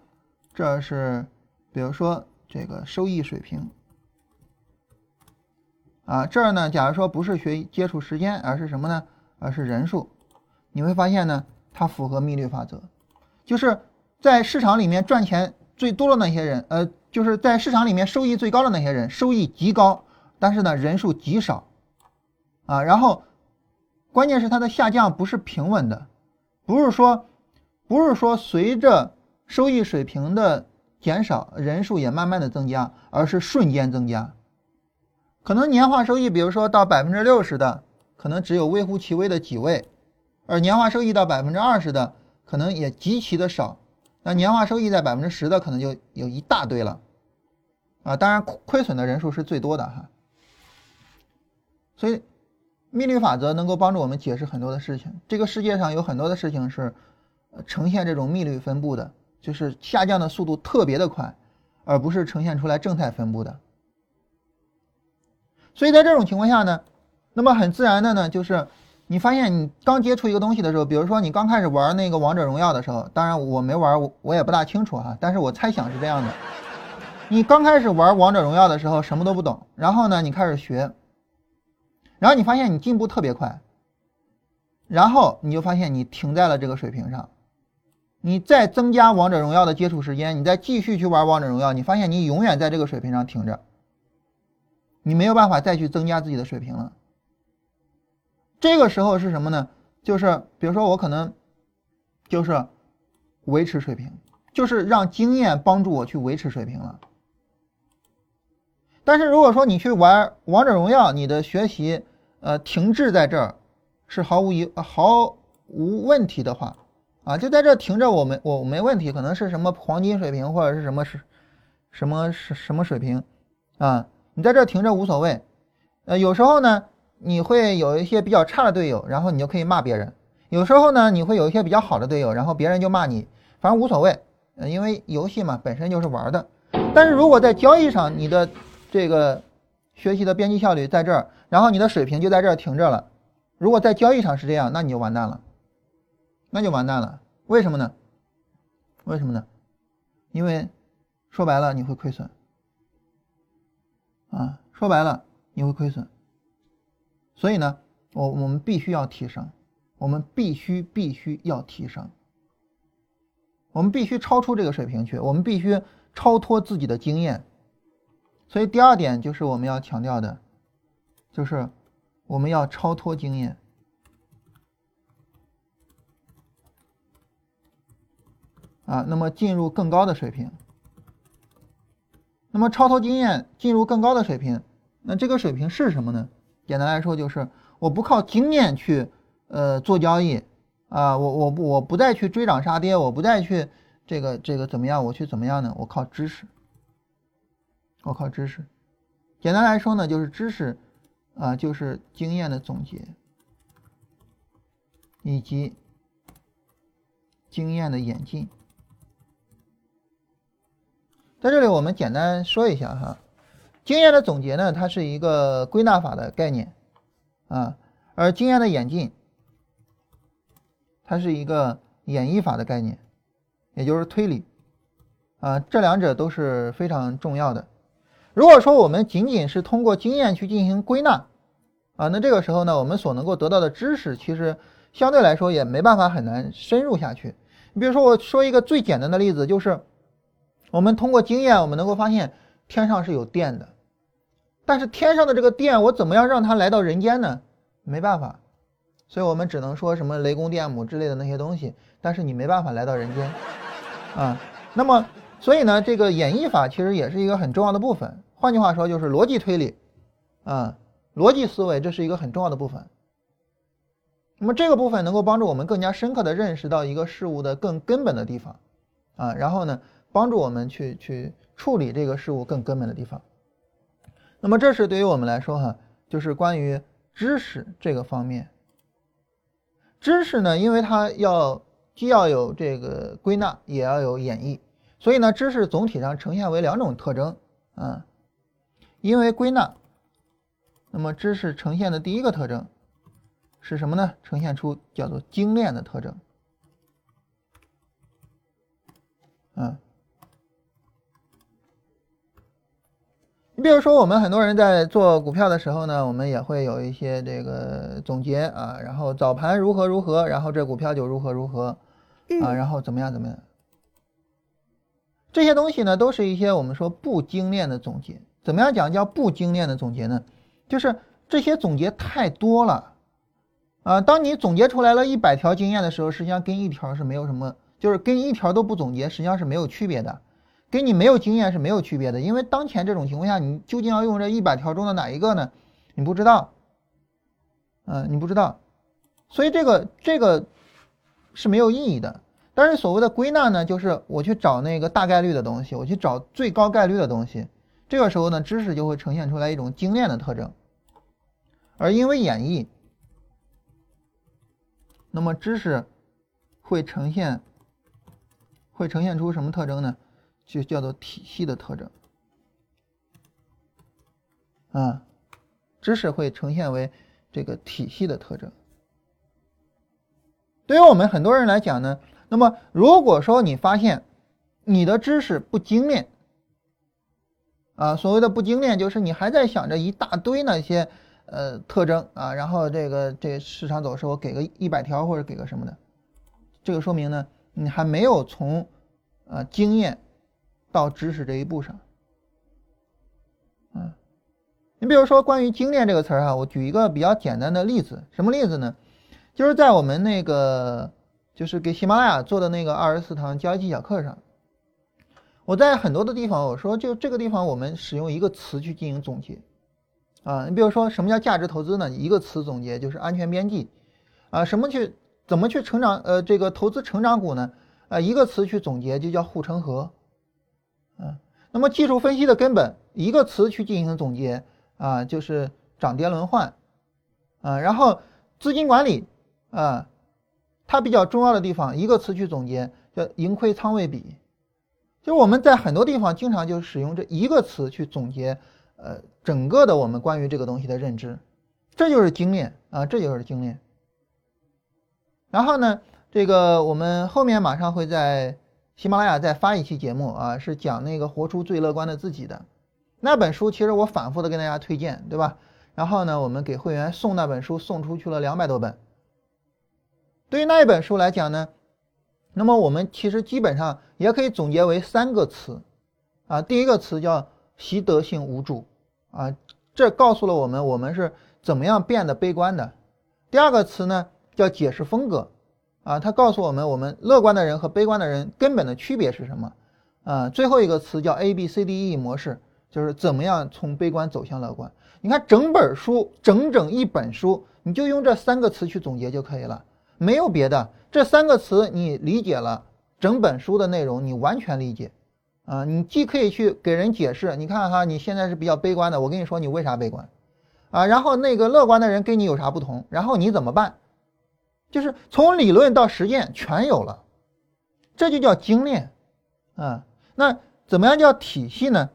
这儿是，比如说。这个收益水平啊，这儿呢，假如说不是学接触时间，而是什么呢？而是人数，你会发现呢，它符合密律法则，就是在市场里面赚钱最多的那些人，呃，就是在市场里面收益最高的那些人，收益极高，但是呢，人数极少啊。然后，关键是它的下降不是平稳的，不是说，不是说随着收益水平的。减少人数也慢慢的增加，而是瞬间增加。可能年化收益，比如说到百分之六十的，可能只有微乎其微的几位；而年化收益到百分之二十的，可能也极其的少。那年化收益在百分之十的，可能就有一大堆了。啊，当然亏损的人数是最多的哈。所以，密律法则能够帮助我们解释很多的事情。这个世界上有很多的事情是呈现这种密律分布的。就是下降的速度特别的快，而不是呈现出来正态分布的。所以在这种情况下呢，那么很自然的呢，就是你发现你刚接触一个东西的时候，比如说你刚开始玩那个王者荣耀的时候，当然我没玩，我也不大清楚哈，但是我猜想是这样的：你刚开始玩王者荣耀的时候什么都不懂，然后呢你开始学，然后你发现你进步特别快，然后你就发现你停在了这个水平上。你再增加王者荣耀的接触时间，你再继续去玩王者荣耀，你发现你永远在这个水平上停着，你没有办法再去增加自己的水平了。这个时候是什么呢？就是比如说我可能就是维持水平，就是让经验帮助我去维持水平了。但是如果说你去玩王者荣耀，你的学习呃停滞在这儿是毫无疑毫无问题的话，啊，就在这停着，我没我没问题，可能是什么黄金水平或者是什么是什么是什么水平啊？你在这停着无所谓。呃，有时候呢，你会有一些比较差的队友，然后你就可以骂别人；有时候呢，你会有一些比较好的队友，然后别人就骂你，反正无所谓。呃，因为游戏嘛本身就是玩的。但是如果在交易上，你的这个学习的边际效率在这儿，然后你的水平就在这儿停着了。如果在交易上是这样，那你就完蛋了，那就完蛋了。为什么呢？为什么呢？因为说白了你会亏损啊，说白了你会亏损。所以呢，我我们必须要提升，我们必须必须要提升，我们必须超出这个水平去，我们必须超脱自己的经验。所以第二点就是我们要强调的，就是我们要超脱经验啊，那么进入更高的水平。那么超脱经验进入更高的水平，那这个水平是什么呢？简单来说就是我不靠经验去呃做交易啊，我我我不再去追涨杀跌，我不再去这个这个怎么样，我去怎么样呢？我靠知识。我靠知识，简单来说呢，就是知识，啊，就是经验的总结，以及经验的演进。在这里，我们简单说一下哈，经验的总结呢，它是一个归纳法的概念，啊，而经验的演进，它是一个演绎法的概念，也就是推理，啊，这两者都是非常重要的。如果说我们仅仅是通过经验去进行归纳，啊，那这个时候呢，我们所能够得到的知识其实相对来说也没办法很难深入下去。你比如说，我说一个最简单的例子，就是我们通过经验，我们能够发现天上是有电的，但是天上的这个电，我怎么样让它来到人间呢？没办法，所以我们只能说什么雷公电母之类的那些东西，但是你没办法来到人间，啊，那么。所以呢，这个演绎法其实也是一个很重要的部分。换句话说，就是逻辑推理，啊，逻辑思维，这是一个很重要的部分。那么这个部分能够帮助我们更加深刻的认识到一个事物的更根本的地方，啊，然后呢，帮助我们去去处理这个事物更根本的地方。那么这是对于我们来说哈，就是关于知识这个方面。知识呢，因为它要既要有这个归纳，也要有演绎。所以呢，知识总体上呈现为两种特征啊，因为归纳，那么知识呈现的第一个特征是什么呢？呈现出叫做精炼的特征，嗯，你比如说，我们很多人在做股票的时候呢，我们也会有一些这个总结啊，然后早盘如何如何，然后这股票就如何如何啊，然后怎么样怎么样。这些东西呢，都是一些我们说不精炼的总结。怎么样讲叫不精炼的总结呢？就是这些总结太多了，啊，当你总结出来了一百条经验的时候，实际上跟一条是没有什么，就是跟一条都不总结，实际上是没有区别的，跟你没有经验是没有区别的。因为当前这种情况下，你究竟要用这一百条中的哪一个呢？你不知道，嗯，你不知道，所以这个这个是没有意义的。但是所谓的归纳呢，就是我去找那个大概率的东西，我去找最高概率的东西。这个时候呢，知识就会呈现出来一种精炼的特征。而因为演绎，那么知识会呈现会呈现出什么特征呢？就叫做体系的特征。啊，知识会呈现为这个体系的特征。对于我们很多人来讲呢。那么，如果说你发现你的知识不精炼，啊，所谓的不精炼，就是你还在想着一大堆那些呃特征啊，然后这个这个市场走势我给个一百条或者给个什么的，这个说明呢你还没有从呃经验到知识这一步上。嗯，你比如说关于精炼这个词儿哈，我举一个比较简单的例子，什么例子呢？就是在我们那个就是给喜马拉雅做的那个二十四堂交易技巧课上，我在很多的地方我说，就这个地方我们使用一个词去进行总结啊，你比如说什么叫价值投资呢？一个词总结就是安全边际啊，什么去怎么去成长呃这个投资成长股呢？啊，一个词去总结就叫护城河，嗯，那么技术分析的根本。一个词去进行总结啊，就是涨跌轮换啊，然后资金管理啊，它比较重要的地方，一个词去总结叫盈亏仓位比。就我们在很多地方经常就使用这一个词去总结呃整个的我们关于这个东西的认知，这就是精炼啊，这就是精炼。然后呢，这个我们后面马上会在喜马拉雅再发一期节目啊，是讲那个活出最乐观的自己的。那本书其实我反复的跟大家推荐，对吧？然后呢，我们给会员送那本书，送出去了两百多本。对于那一本书来讲呢，那么我们其实基本上也可以总结为三个词，啊，第一个词叫习得性无助，啊，这告诉了我们我们是怎么样变得悲观的。第二个词呢叫解释风格，啊，它告诉我们我们乐观的人和悲观的人根本的区别是什么，啊，最后一个词叫 A B C D E 模式。就是怎么样从悲观走向乐观？你看整本书，整整一本书，你就用这三个词去总结就可以了，没有别的。这三个词你理解了，整本书的内容你完全理解，啊，你既可以去给人解释，你看哈，你现在是比较悲观的，我跟你说你为啥悲观，啊，然后那个乐观的人跟你有啥不同，然后你怎么办？就是从理论到实践全有了，这就叫精炼，啊，那怎么样叫体系呢？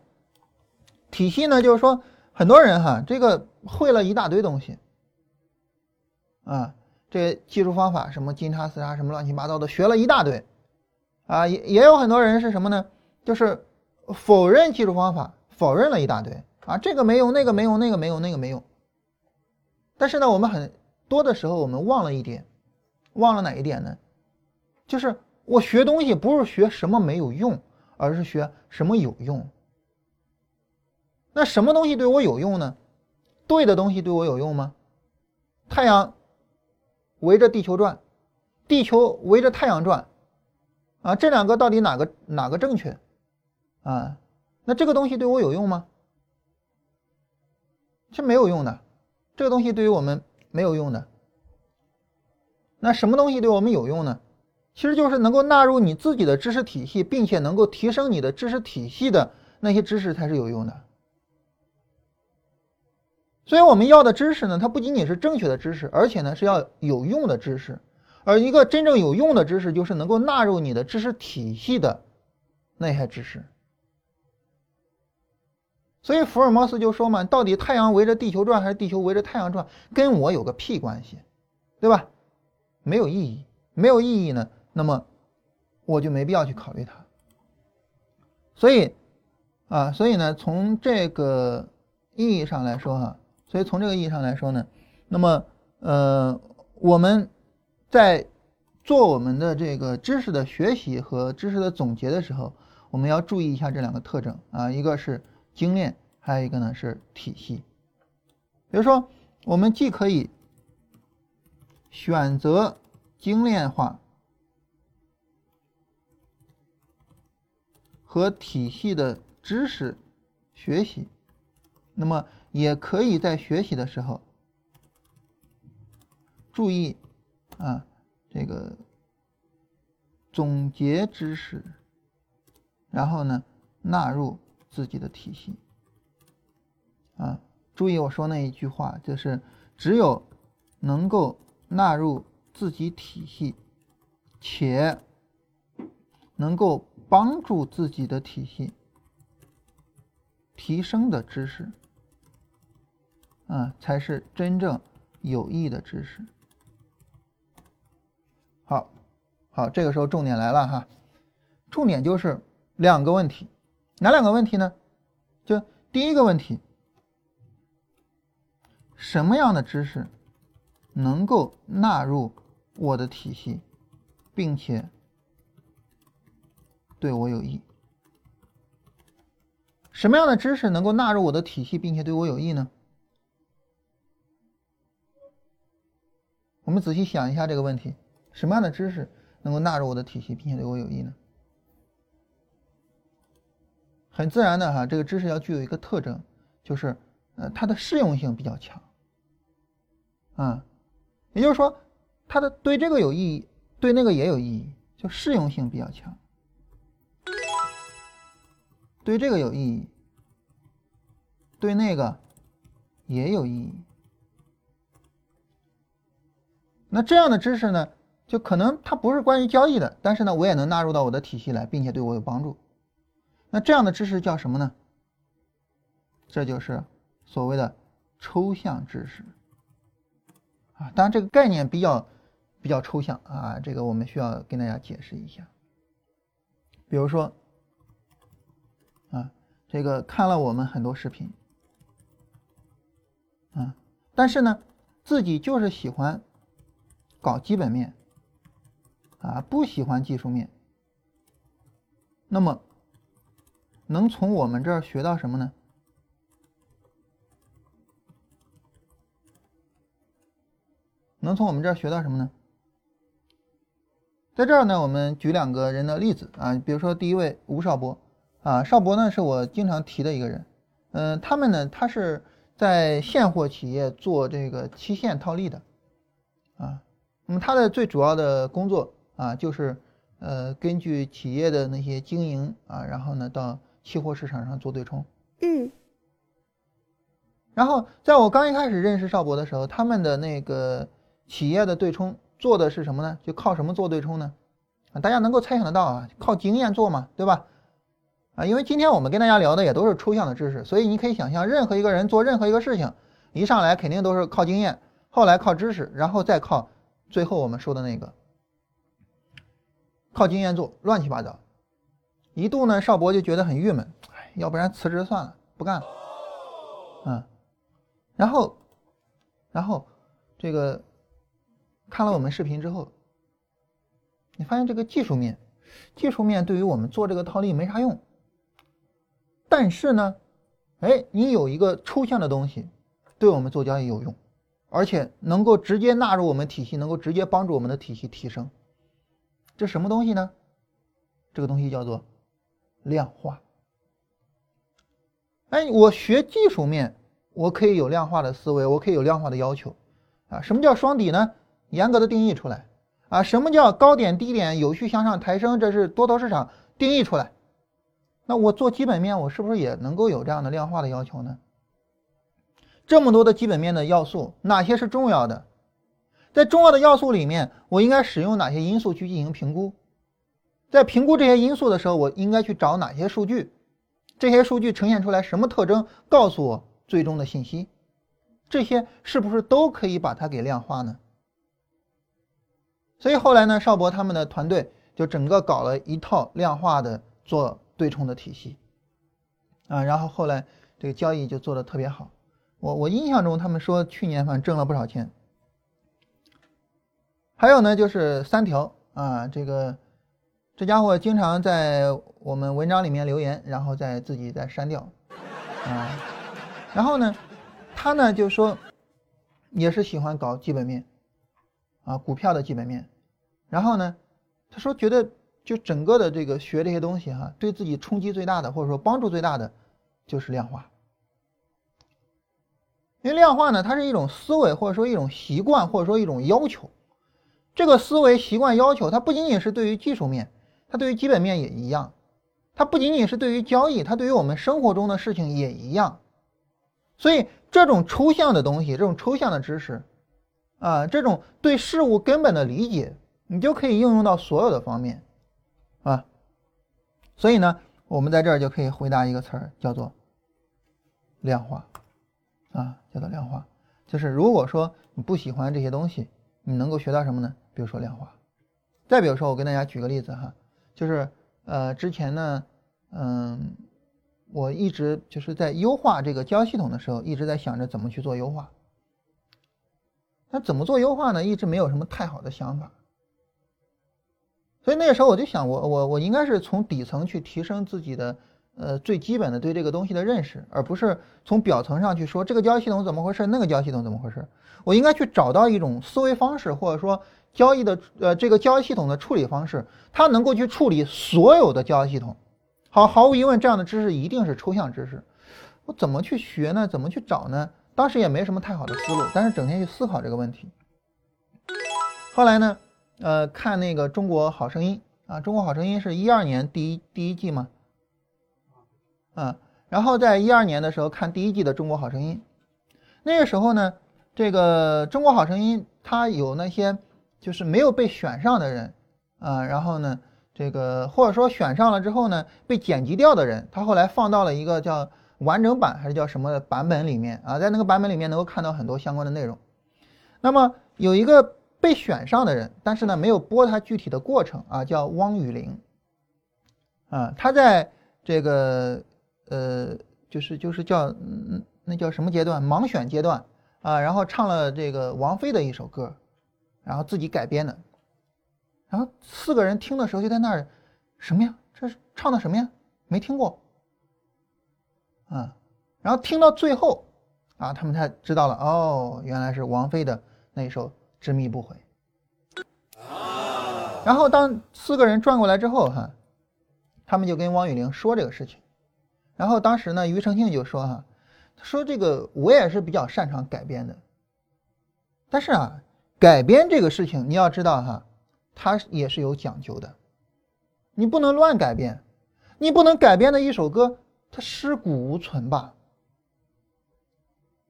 体系呢，就是说很多人哈，这个会了一大堆东西，啊，这技术方法什么金叉四叉什么乱七八糟的学了一大堆，啊，也也有很多人是什么呢？就是否认技术方法，否认了一大堆，啊，这个没用，那个没用，那个没用，那个没用。但是呢，我们很多的时候我们忘了一点，忘了哪一点呢？就是我学东西不是学什么没有用，而是学什么有用。那什么东西对我有用呢？对的东西对我有用吗？太阳围着地球转，地球围着太阳转，啊，这两个到底哪个哪个正确？啊，那这个东西对我有用吗？是没有用的，这个东西对于我们没有用的。那什么东西对我们有用呢？其实就是能够纳入你自己的知识体系，并且能够提升你的知识体系的那些知识才是有用的。所以我们要的知识呢，它不仅仅是正确的知识，而且呢是要有用的知识。而一个真正有用的知识，就是能够纳入你的知识体系的那些知识。所以福尔摩斯就说嘛：“到底太阳围着地球转还是地球围着太阳转，跟我有个屁关系，对吧？没有意义，没有意义呢，那么我就没必要去考虑它。所以啊，所以呢，从这个意义上来说，哈。所以从这个意义上来说呢，那么呃，我们在做我们的这个知识的学习和知识的总结的时候，我们要注意一下这两个特征啊，一个是精炼，还有一个呢是体系。比如说，我们既可以选择精炼化和体系的知识学习，那么。也可以在学习的时候注意啊，这个总结知识，然后呢纳入自己的体系啊。注意我说那一句话，就是只有能够纳入自己体系，且能够帮助自己的体系提升的知识。啊，才是真正有益的知识。好，好，这个时候重点来了哈，重点就是两个问题，哪两个问题呢？就第一个问题，什么样的知识能够纳入我的体系，并且对我有益。什么样的知识能够纳入我的体系，并且对我有益呢？我们仔细想一下这个问题：什么样的知识能够纳入我的体系，并且对我有益呢？很自然的哈，这个知识要具有一个特征，就是呃，它的适用性比较强。啊，也就是说，它的对这个有意义，对那个也有意义，就适用性比较强。对这个有意义，对那个也有意义。那这样的知识呢，就可能它不是关于交易的，但是呢，我也能纳入到我的体系来，并且对我有帮助。那这样的知识叫什么呢？这就是所谓的抽象知识。啊，当然这个概念比较比较抽象啊，这个我们需要跟大家解释一下。比如说，啊，这个看了我们很多视频，啊，但是呢，自己就是喜欢搞基本面，啊，不喜欢技术面，那么能从我们这儿学到什么呢？能从我们这儿学到什么呢？在这儿呢，我们举两个人的例子啊，比如说第一位吴少博啊，少博呢是我经常提的一个人，嗯，他们呢，他是在现货企业做这个期限套利的啊，那么他的最主要的工作啊，就是呃，根据企业的那些经营啊，然后呢，到期货市场上做对冲。嗯。然后在我刚一开始认识邵博的时候，他们的那个。企业的对冲做的是什么呢？就靠什么做对冲呢？啊，大家能够猜想得到啊，靠经验做嘛，对吧？啊，因为今天我们跟大家聊的也都是抽象的知识，所以你可以想象，任何一个人做任何一个事情，一上来肯定都是靠经验，后来靠知识，然后再靠最后我们说的那个靠经验做，乱七八糟。一度呢，邵博就觉得很郁闷，哎，要不然辞职算了，不干了。嗯，然后，然后这个。看了我们视频之后，你发现这个技术面，技术面对于我们做这个套利没啥用。但是呢，哎，你有一个抽象的东西，对我们做交易有用，而且能够直接纳入我们体系，能够直接帮助我们的体系提升。这什么东西呢？这个东西叫做量化。哎，我学技术面，我可以有量化的思维，我可以有量化的要求啊。什么叫双底呢？严格的定义出来啊，什么叫高点低点有序向上抬升？这是多头市场定义出来。那我做基本面，我是不是也能够有这样的量化的要求呢？这么多的基本面的要素，哪些是重要的？在重要的要素里面，我应该使用哪些因素去进行评估？在评估这些因素的时候，我应该去找哪些数据？这些数据呈现出来什么特征？告诉我最终的信息？这些是不是都可以把它给量化呢？所以后来呢，邵博他们的团队就整个搞了一套量化的做对冲的体系，啊，然后后来这个交易就做的特别好。我我印象中他们说去年反正挣了不少钱。还有呢，就是三条啊，这个这家伙经常在我们文章里面留言，然后再自己再删掉，啊，然后呢，他呢就说也是喜欢搞基本面。啊，股票的基本面，然后呢，他说觉得就整个的这个学这些东西哈，对自己冲击最大的或者说帮助最大的就是量化，因为量化呢，它是一种思维或者说一种习惯或者说一种要求，这个思维习惯要求它不仅仅是对于技术面，它对于基本面也一样，它不仅仅是对于交易，它对于我们生活中的事情也一样，所以这种抽象的东西，这种抽象的知识。啊，这种对事物根本的理解，你就可以应用到所有的方面，啊，所以呢，我们在这儿就可以回答一个词儿，叫做量化，啊，叫做量化，就是如果说你不喜欢这些东西，你能够学到什么呢？比如说量化，再比如说，我跟大家举个例子哈，就是呃，之前呢，嗯，我一直就是在优化这个交易系统的时候，一直在想着怎么去做优化。那怎么做优化呢？一直没有什么太好的想法。所以那个时候我就想，我我我应该是从底层去提升自己的呃最基本的对这个东西的认识，而不是从表层上去说这个交易系统怎么回事，那个交易系统怎么回事。我应该去找到一种思维方式，或者说交易的呃这个交易系统的处理方式，它能够去处理所有的交易系统。好，毫无疑问，这样的知识一定是抽象知识。我怎么去学呢？怎么去找呢？当时也没什么太好的思路，但是整天去思考这个问题。后来呢，呃，看那个《中国好声音》啊，《中国好声音》是一二年第一第一季嘛，啊，然后在一二年的时候看第一季的《中国好声音》，那个时候呢，这个《中国好声音》它有那些就是没有被选上的人啊，然后呢，这个或者说选上了之后呢被剪辑掉的人，他后来放到了一个叫完整版还是叫什么版本里面啊，在那个版本里面能够看到很多相关的内容。那么有一个。被选上的人，但是呢没有播他具体的过程啊，叫汪雨林，啊，他在这个呃，就是就是叫嗯那叫什么阶段？盲选阶段啊，然后唱了这个王菲的一首歌，然后自己改编的，然后四个人听的时候就在那儿，什么呀？这是唱的什么呀？没听过，啊，然后听到最后啊，他们才知道了，哦，原来是王菲的那首。执迷不悔。然后当四个人转过来之后，哈，他们就跟汪雨玲说这个事情。然后当时呢，庾澄庆就说：“哈，说这个我也是比较擅长改编的，但是啊，改编这个事情你要知道哈，它也是有讲究的，你不能乱改编，你不能改编的一首歌它尸骨无存吧？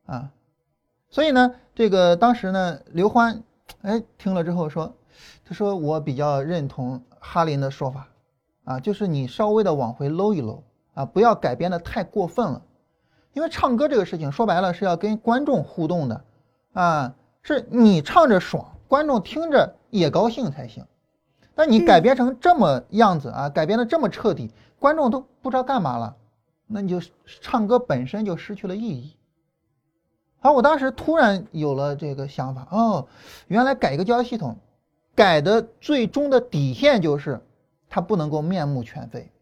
啊。”所以呢，这个当时呢，刘欢，哎，听了之后说，他说我比较认同哈林的说法，啊，就是你稍微的往回搂一搂，啊，不要改编的太过分了，因为唱歌这个事情说白了是要跟观众互动的，啊，是你唱着爽，观众听着也高兴才行，但你改编成这么样子啊，改编的这么彻底，观众都不知道干嘛了，那你就唱歌本身就失去了意义。好，我当时突然有了这个想法，哦，原来改一个交易系统，改的最终的底线就是它不能够面目全非。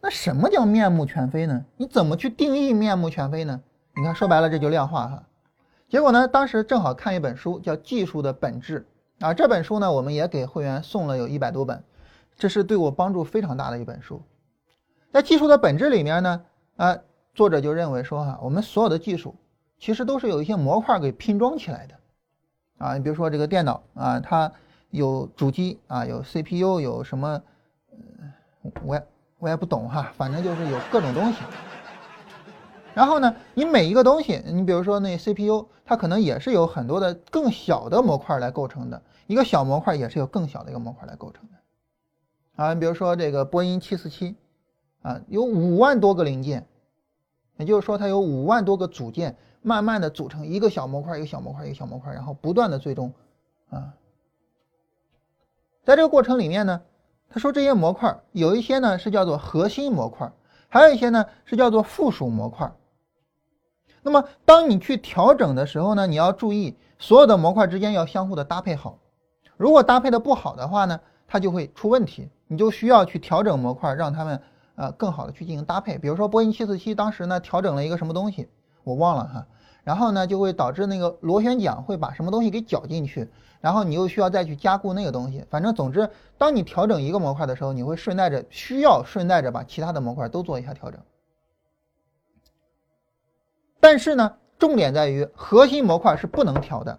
那什么叫面目全非呢？你怎么去定义面目全非呢？你看，说白了这就量化哈。结果呢，当时正好看一本书叫《技术的本质》啊，这本书呢，我们也给会员送了有一百多本，这是对我帮助非常大的一本书。在《技术的本质》里面呢，啊，作者就认为说哈，我们所有的技术。其实都是有一些模块给拼装起来的，啊，你比如说这个电脑啊，它有主机啊，有 CPU，有什么，我也我也不懂哈，反正就是有各种东西。然后呢，你每一个东西，你比如说那 CPU，它可能也是有很多的更小的模块来构成的，一个小模块也是有更小的一个模块来构成的。啊，你比如说这个波音七四七，啊，有五万多个零件，也就是说它有五万多个组件。慢慢的组成一个小模块，一个小模块，一个小模块，然后不断的最终，啊，在这个过程里面呢，他说这些模块有一些呢是叫做核心模块，还有一些呢是叫做附属模块。那么当你去调整的时候呢，你要注意所有的模块之间要相互的搭配好。如果搭配的不好的话呢，它就会出问题，你就需要去调整模块，让他们呃更好的去进行搭配。比如说波音七四七当时呢调整了一个什么东西。我忘了哈，然后呢就会导致那个螺旋桨会把什么东西给搅进去，然后你又需要再去加固那个东西。反正总之，当你调整一个模块的时候，你会顺带着需要顺带着把其他的模块都做一下调整。但是呢，重点在于核心模块是不能调的。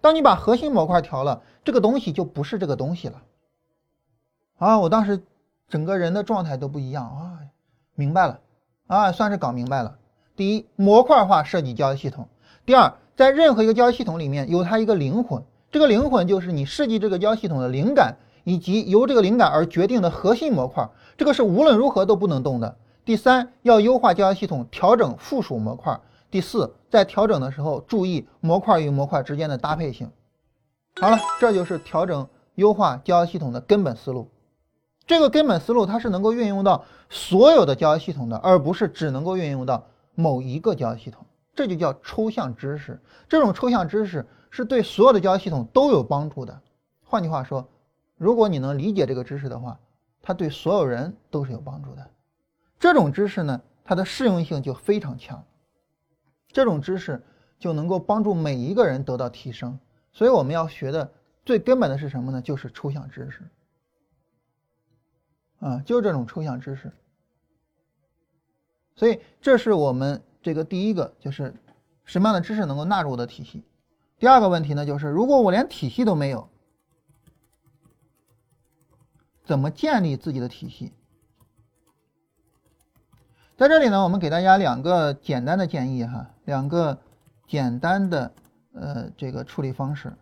当你把核心模块调了，这个东西就不是这个东西了。啊，我当时整个人的状态都不一样啊，明白了啊，算是搞明白了。第一，模块化设计交易系统；第二，在任何一个交易系统里面有它一个灵魂，这个灵魂就是你设计这个交易系统的灵感，以及由这个灵感而决定的核心模块，这个是无论如何都不能动的。第三，要优化交易系统，调整附属模块。第四，在调整的时候注意模块与模块之间的搭配性。好了，这就是调整优化交易系统的根本思路。这个根本思路它是能够运用到所有的交易系统的，而不是只能够运用到。某一个交易系统，这就叫抽象知识。这种抽象知识是对所有的交易系统都有帮助的。换句话说，如果你能理解这个知识的话，它对所有人都是有帮助的。这种知识呢，它的适用性就非常强，这种知识就能够帮助每一个人得到提升。所以我们要学的最根本的是什么呢？就是抽象知识。啊，就是这种抽象知识。所以这是我们这个第一个，就是什么样的知识能够纳入我的体系。第二个问题呢，就是如果我连体系都没有，怎么建立自己的体系？在这里呢，我们给大家两个简单的建议哈，两个简单的呃这个处理方式。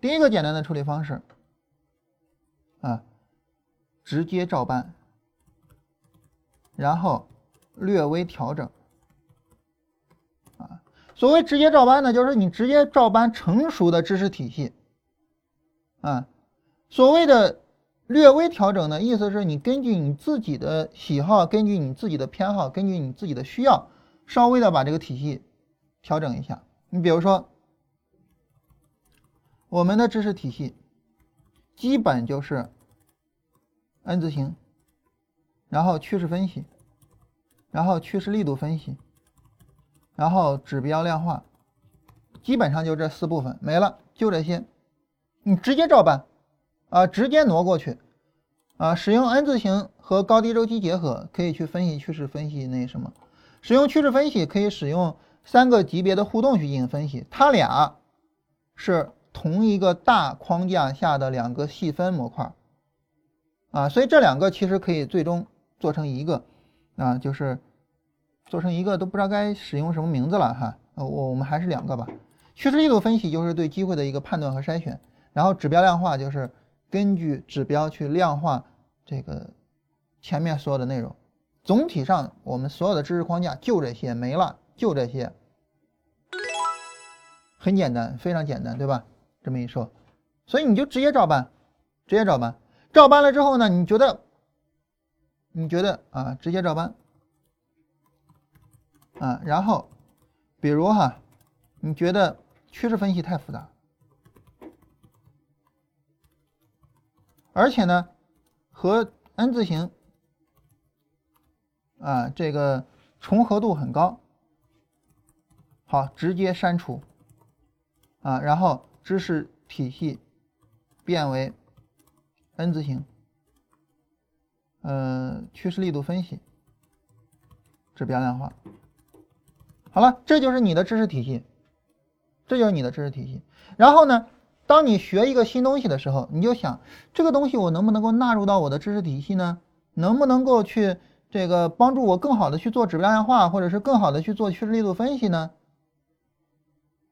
第一个简单的处理方式。直接照搬，然后略微调整，啊，所谓直接照搬呢，就是你直接照搬成熟的知识体系，啊，所谓的略微调整呢，意思是你根据你自己的喜好，根据你自己的偏好，根据你自己的需要，稍微的把这个体系调整一下。你比如说，我们的知识体系基本就是。N 字形，然后趋势分析，然后趋势力度分析，然后指标量化，基本上就这四部分没了，就这些，你直接照搬，啊，直接挪过去，啊，使用 N 字形和高低周期结合，可以去分析趋势分析那什么，使用趋势分析可以使用三个级别的互动去进行分析，它俩是同一个大框架下的两个细分模块。啊，所以这两个其实可以最终做成一个，啊，就是做成一个都不知道该使用什么名字了哈。我我们还是两个吧。趋势力度分析就是对机会的一个判断和筛选，然后指标量化就是根据指标去量化这个前面所有的内容。总体上我们所有的知识框架就这些没了，就这些，很简单，非常简单，对吧？这么一说，所以你就直接照搬，直接照搬。照搬了之后呢？你觉得？你觉得啊？直接照搬啊？然后，比如哈，你觉得趋势分析太复杂，而且呢，和 N 字形啊这个重合度很高，好，直接删除啊，然后知识体系变为。N 字形，呃，趋势力度分析，指标量化，好了，这就是你的知识体系，这就是你的知识体系。然后呢，当你学一个新东西的时候，你就想这个东西我能不能够纳入到我的知识体系呢？能不能够去这个帮助我更好的去做指标量化，或者是更好的去做趋势力度分析呢？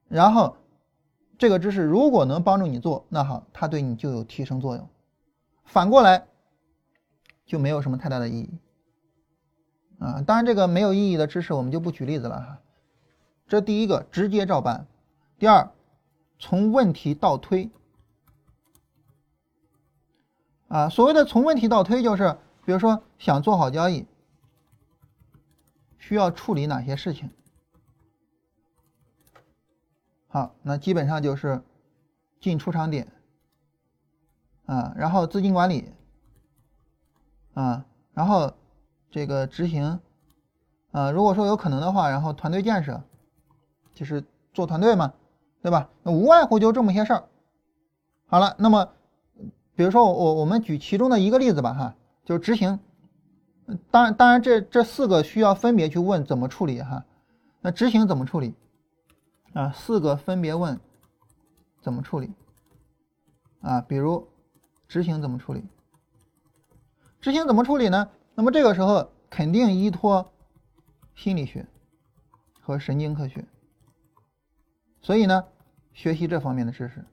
然后，这个知识如果能帮助你做，那好，它对你就有提升作用。反过来就没有什么太大的意义啊！当然，这个没有意义的知识我们就不举例子了哈。这第一个直接照搬，第二从问题倒推啊。所谓的从问题倒推，就是比如说想做好交易，需要处理哪些事情？好，那基本上就是进出场点。啊，然后资金管理，啊，然后这个执行，啊，如果说有可能的话，然后团队建设，就是做团队嘛，对吧？那无外乎就这么些事儿。好了，那么比如说我我们举其中的一个例子吧，哈，就是执行。当然当然这这四个需要分别去问怎么处理哈。那执行怎么处理？啊，四个分别问怎么处理？啊，比如。执行怎么处理？执行怎么处理呢？那么这个时候肯定依托心理学和神经科学，所以呢，学习这方面的知识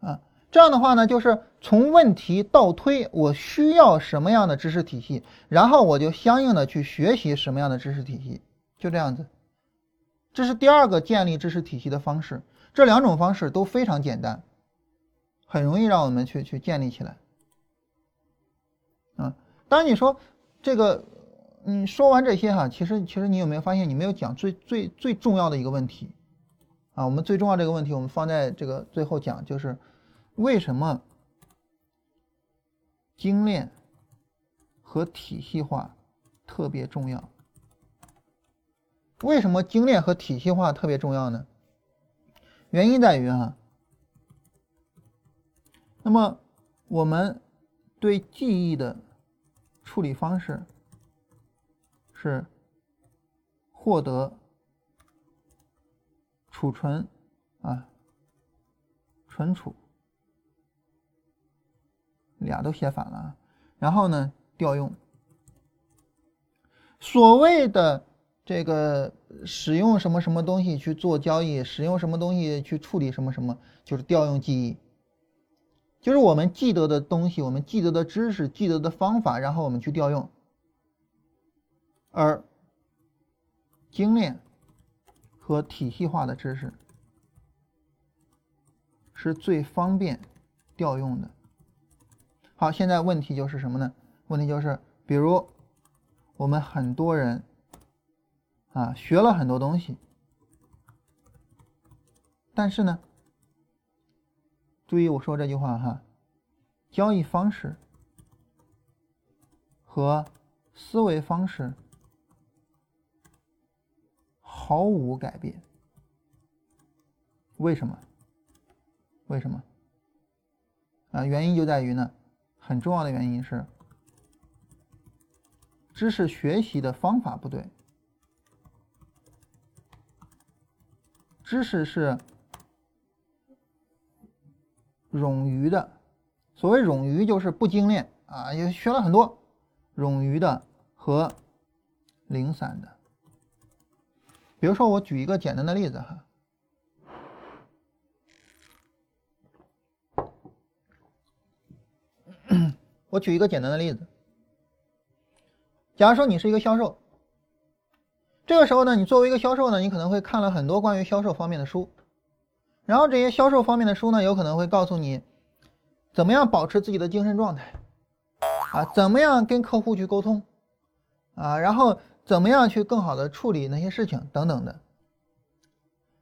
啊，这样的话呢，就是从问题倒推，我需要什么样的知识体系，然后我就相应的去学习什么样的知识体系，就这样子。这是第二个建立知识体系的方式，这两种方式都非常简单，很容易让我们去去建立起来。啊，当然你说这个，你，说完这些哈，其实其实你有没有发现你没有讲最最最重要的一个问题，啊，我们最重要这个问题，我们放在这个最后讲，就是为什么精炼和体系化特别重要？为什么精炼和体系化特别重要呢？原因在于啊，那么我们对记忆的处理方式是获得。储存啊，存储俩都写反了。然后呢，调用。所谓的这个使用什么什么东西去做交易，使用什么东西去处理什么什么，就是调用记忆。就是我们记得的东西，我们记得的知识，记得的方法，然后我们去调用。而精炼。和体系化的知识是最方便调用的。好，现在问题就是什么呢？问题就是，比如我们很多人啊学了很多东西，但是呢，注意我说这句话哈，交易方式和思维方式。毫无改变，为什么？为什么？啊，原因就在于呢，很重要的原因是知识学习的方法不对，知识是冗余的，所谓冗余就是不精炼啊，也学了很多冗余的和零散的。比如说，我举一个简单的例子哈，我举一个简单的例子。假如说你是一个销售，这个时候呢，你作为一个销售呢，你可能会看了很多关于销售方面的书，然后这些销售方面的书呢，有可能会告诉你怎么样保持自己的精神状态，啊，怎么样跟客户去沟通，啊，然后。怎么样去更好的处理那些事情等等的？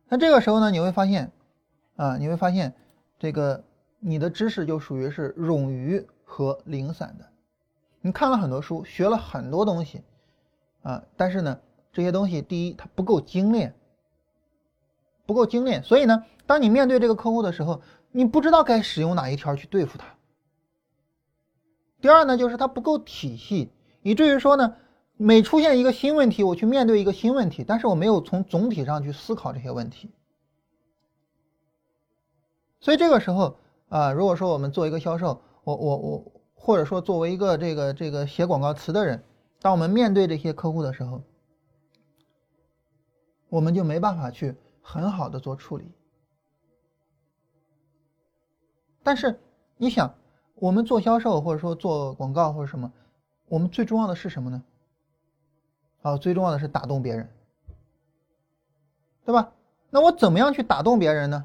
那这个时候呢，你会发现，啊，你会发现，这个你的知识就属于是冗余和零散的。你看了很多书，学了很多东西，啊，但是呢，这些东西第一它不够精炼，不够精炼，所以呢，当你面对这个客户的时候，你不知道该使用哪一条去对付他。第二呢，就是它不够体系，以至于说呢。每出现一个新问题，我去面对一个新问题，但是我没有从总体上去思考这些问题。所以这个时候啊，如果说我们做一个销售，我我我，或者说作为一个这个这个写广告词的人，当我们面对这些客户的时候，我们就没办法去很好的做处理。但是你想，我们做销售或者说做广告或者什么，我们最重要的是什么呢？啊，最重要的是打动别人，对吧？那我怎么样去打动别人呢？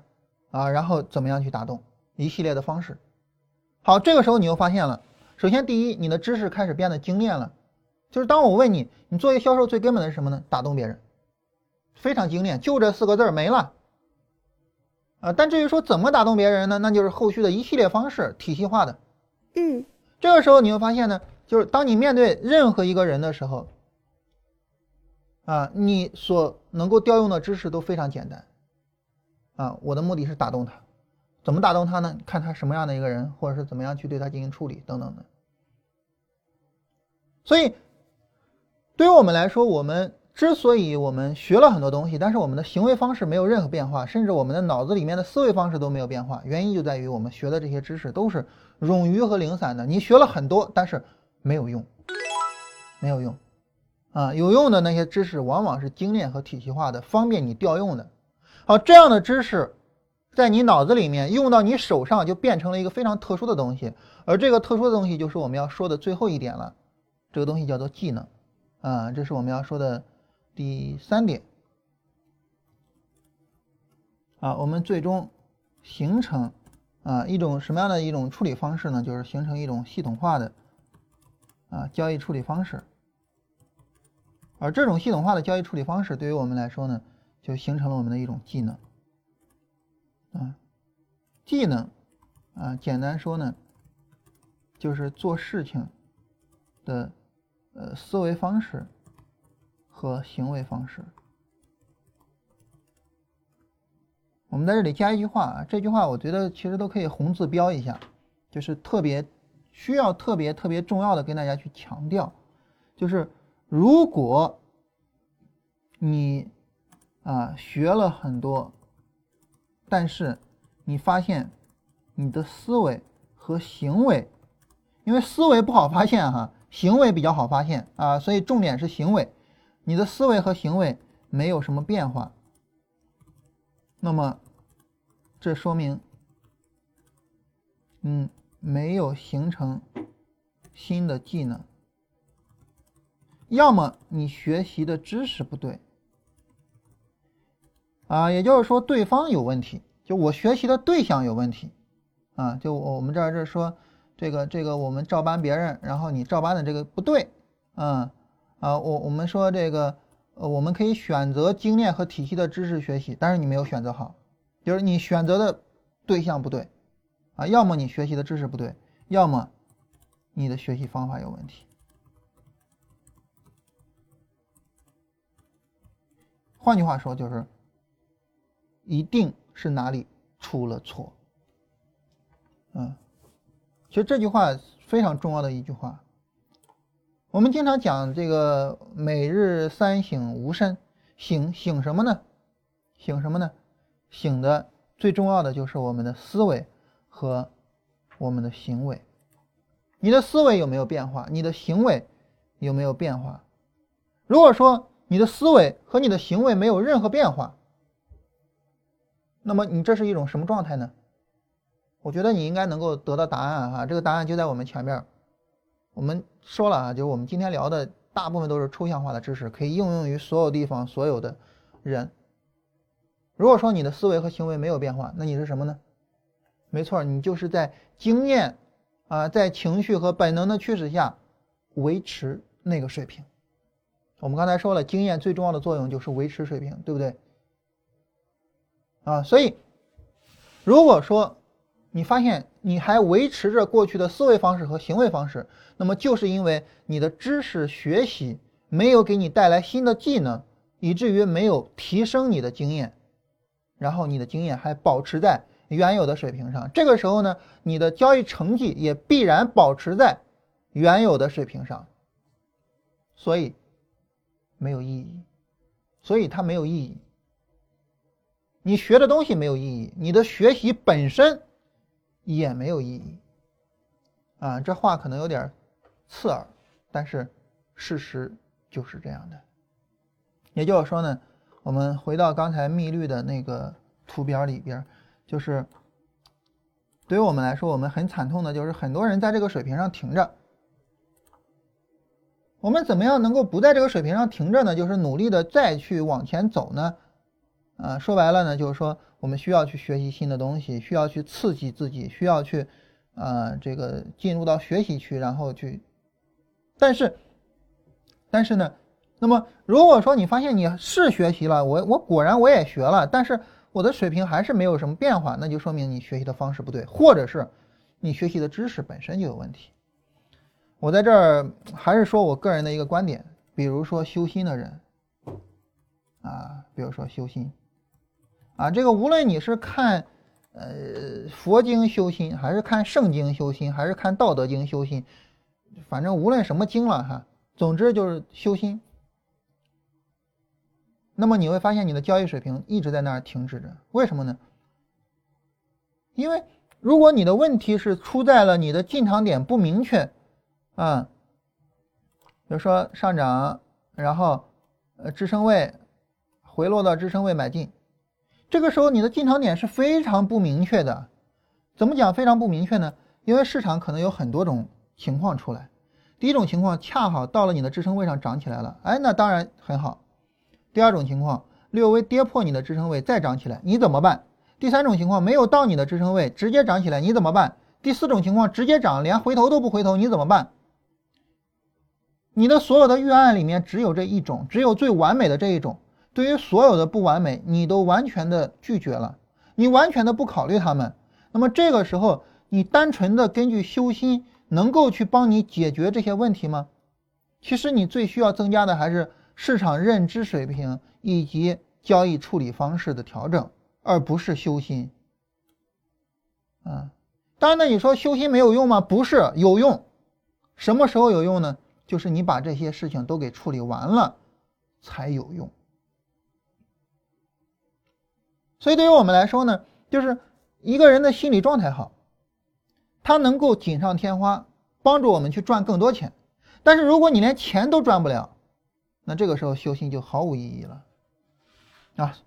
啊，然后怎么样去打动？一系列的方式。好，这个时候你又发现了，首先第一，你的知识开始变得精炼了。就是当我问你，你作为销售最根本的是什么呢？打动别人，非常精炼，就这四个字儿没了。啊，但至于说怎么打动别人呢？那就是后续的一系列方式，体系化的。嗯，这个时候你会发现呢，就是当你面对任何一个人的时候。啊，你所能够调用的知识都非常简单，啊，我的目的是打动他，怎么打动他呢？看他什么样的一个人，或者是怎么样去对他进行处理等等的。所以，对于我们来说，我们之所以我们学了很多东西，但是我们的行为方式没有任何变化，甚至我们的脑子里面的思维方式都没有变化，原因就在于我们学的这些知识都是冗余和零散的。你学了很多，但是没有用，没有用。啊，有用的那些知识往往是精炼和体系化的，方便你调用的。好，这样的知识在你脑子里面用到你手上，就变成了一个非常特殊的东西。而这个特殊的东西就是我们要说的最后一点了，这个东西叫做技能。啊，这是我们要说的第三点。啊，我们最终形成啊一种什么样的一种处理方式呢？就是形成一种系统化的啊交易处理方式。而这种系统化的交易处理方式，对于我们来说呢，就形成了我们的一种技能，啊，技能啊，简单说呢，就是做事情的呃思维方式和行为方式。我们在这里加一句话啊，这句话我觉得其实都可以红字标一下，就是特别需要特别特别重要的跟大家去强调，就是如果你啊学了很多，但是你发现你的思维和行为，因为思维不好发现哈，行为比较好发现啊，所以重点是行为，你的思维和行为没有什么变化，那么。这说明，嗯，没有形成新的技能，要么你学习的知识不对，啊，也就是说对方有问题，就我学习的对象有问题，啊，就我们这儿这说这个这个我们照搬别人，然后你照搬的这个不对，嗯，啊，我我们说这个呃，我们可以选择经验和体系的知识学习，但是你没有选择好。就是你选择的对象不对，啊，要么你学习的知识不对，要么你的学习方法有问题。换句话说，就是一定是哪里出了错。嗯，其实这句话非常重要的一句话。我们经常讲这个每日三省吾身，省省什么呢？省什么呢？省的最重要的就是我们的思维和我们的行为。你的思维有没有变化？你的行为有没有变化？如果说你的思维和你的行为没有任何变化，那么你这是一种什么状态呢？我觉得你应该能够得到答案哈，这个答案就在我们前面。我们说了啊，就是我们今天聊的大部分都是抽象化的知识，可以应用于所有地方、所有的人。如果说你的思维和行为没有变化，那你是什么呢？没错，你就是在经验啊，在情绪和本能的驱使下维持那个水平。我们刚才说了，经验最重要的作用就是维持水平，对不对？啊，所以如果说你发现你还维持着过去的思维方式和行为方式，那么就是因为你的知识学习没有给你带来新的技能，以至于没有提升你的经验。然后你的经验还保持在原有的水平上，这个时候呢，你的交易成绩也必然保持在原有的水平上，所以没有意义，所以它没有意义。你学的东西没有意义，你的学习本身也没有意义。啊，这话可能有点刺耳，但是事实就是这样的。也就是说呢。我们回到刚才密律的那个图表里边，就是对于我们来说，我们很惨痛的就是很多人在这个水平上停着。我们怎么样能够不在这个水平上停着呢？就是努力的再去往前走呢？啊，说白了呢，就是说我们需要去学习新的东西，需要去刺激自己，需要去啊这个进入到学习区，然后去，但是，但是呢？那么，如果说你发现你是学习了，我我果然我也学了，但是我的水平还是没有什么变化，那就说明你学习的方式不对，或者是你学习的知识本身就有问题。我在这儿还是说我个人的一个观点，比如说修心的人，啊，比如说修心，啊，这个无论你是看呃佛经修心，还是看圣经修心，还是看道德经修心，反正无论什么经了哈，总之就是修心。那么你会发现你的交易水平一直在那儿停止着，为什么呢？因为如果你的问题是出在了你的进场点不明确，啊，比如说上涨，然后呃支撑位回落到支撑位买进，这个时候你的进场点是非常不明确的。怎么讲非常不明确呢？因为市场可能有很多种情况出来，第一种情况恰好到了你的支撑位上涨起来了，哎，那当然很好。第二种情况，略微跌破你的支撑位再涨起来，你怎么办？第三种情况，没有到你的支撑位直接涨起来，你怎么办？第四种情况，直接涨连回头都不回头，你怎么办？你的所有的预案里面只有这一种，只有最完美的这一种。对于所有的不完美，你都完全的拒绝了。你完全的不考虑他们，那么这个时候你单纯的根据修心能够去帮你解决这些问题吗？其实你最需要增加的还是市场认知水平以及交易处理方式的调整，而不是修心。啊，当然了，你说修心没有用吗？不是，有用。什么时候有用呢？就是你把这些事情都给处理完了，才有用。所以对于我们来说呢，就是一个人的心理状态好，他能够锦上添花，帮助我们去赚更多钱。但是如果你连钱都赚不了，那这个时候修心就毫无意义了。啊，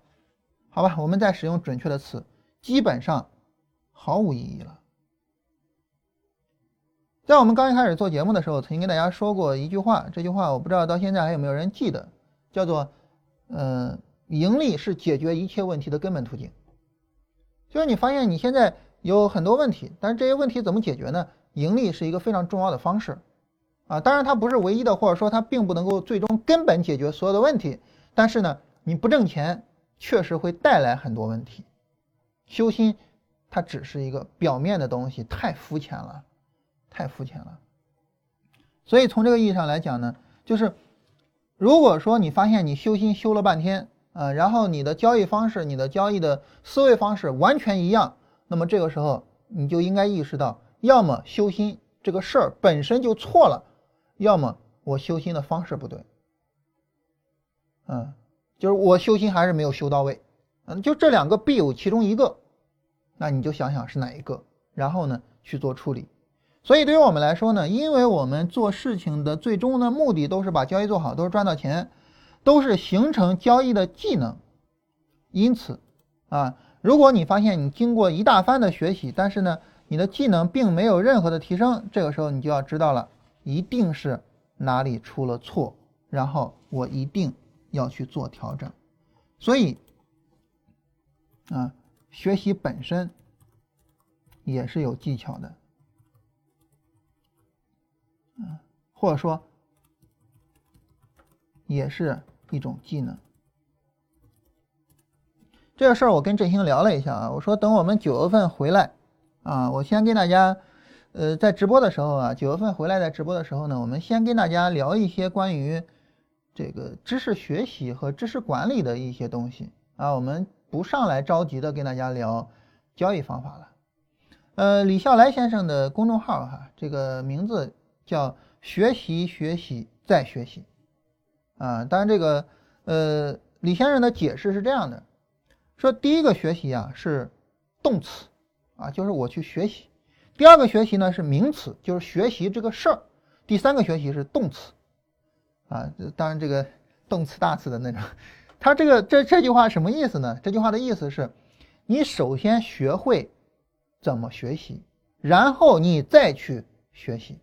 好吧，我们再使用准确的词，基本上毫无意义了。在我们刚一开始做节目的时候，曾经跟大家说过一句话，这句话我不知道到现在还有没有人记得，叫做“嗯，盈利是解决一切问题的根本途径”。就是你发现你现在有很多问题，但是这些问题怎么解决呢？盈利是一个非常重要的方式啊，当然它不是唯一的，或者说它并不能够最终根本解决所有的问题。但是呢，你不挣钱确实会带来很多问题。修心它只是一个表面的东西，太肤浅了。太肤浅了，所以从这个意义上来讲呢，就是如果说你发现你修心修了半天，呃，然后你的交易方式、你的交易的思维方式完全一样，那么这个时候你就应该意识到，要么修心这个事儿本身就错了，要么我修心的方式不对，嗯，就是我修心还是没有修到位，嗯，就这两个必有其中一个，那你就想想是哪一个，然后呢去做处理。所以对于我们来说呢，因为我们做事情的最终的目的都是把交易做好，都是赚到钱，都是形成交易的技能。因此，啊，如果你发现你经过一大番的学习，但是呢，你的技能并没有任何的提升，这个时候你就要知道了，一定是哪里出了错，然后我一定要去做调整。所以，啊，学习本身也是有技巧的。或者说，也是一种技能。这个事儿我跟振兴聊了一下啊，我说等我们九月份回来啊，我先跟大家，呃，在直播的时候啊，九月份回来在直播的时候呢，我们先跟大家聊一些关于这个知识学习和知识管理的一些东西啊，我们不上来着急的跟大家聊交易方法了。呃，李笑来先生的公众号哈，这个名字叫。学习，学习，再学习，啊，当然这个，呃，李先生的解释是这样的，说第一个学习啊是动词，啊，就是我去学习；第二个学习呢是名词，就是学习这个事儿；第三个学习是动词，啊，当然这个动词大词的那种。他这个这这句话什么意思呢？这句话的意思是，你首先学会怎么学习，然后你再去学习。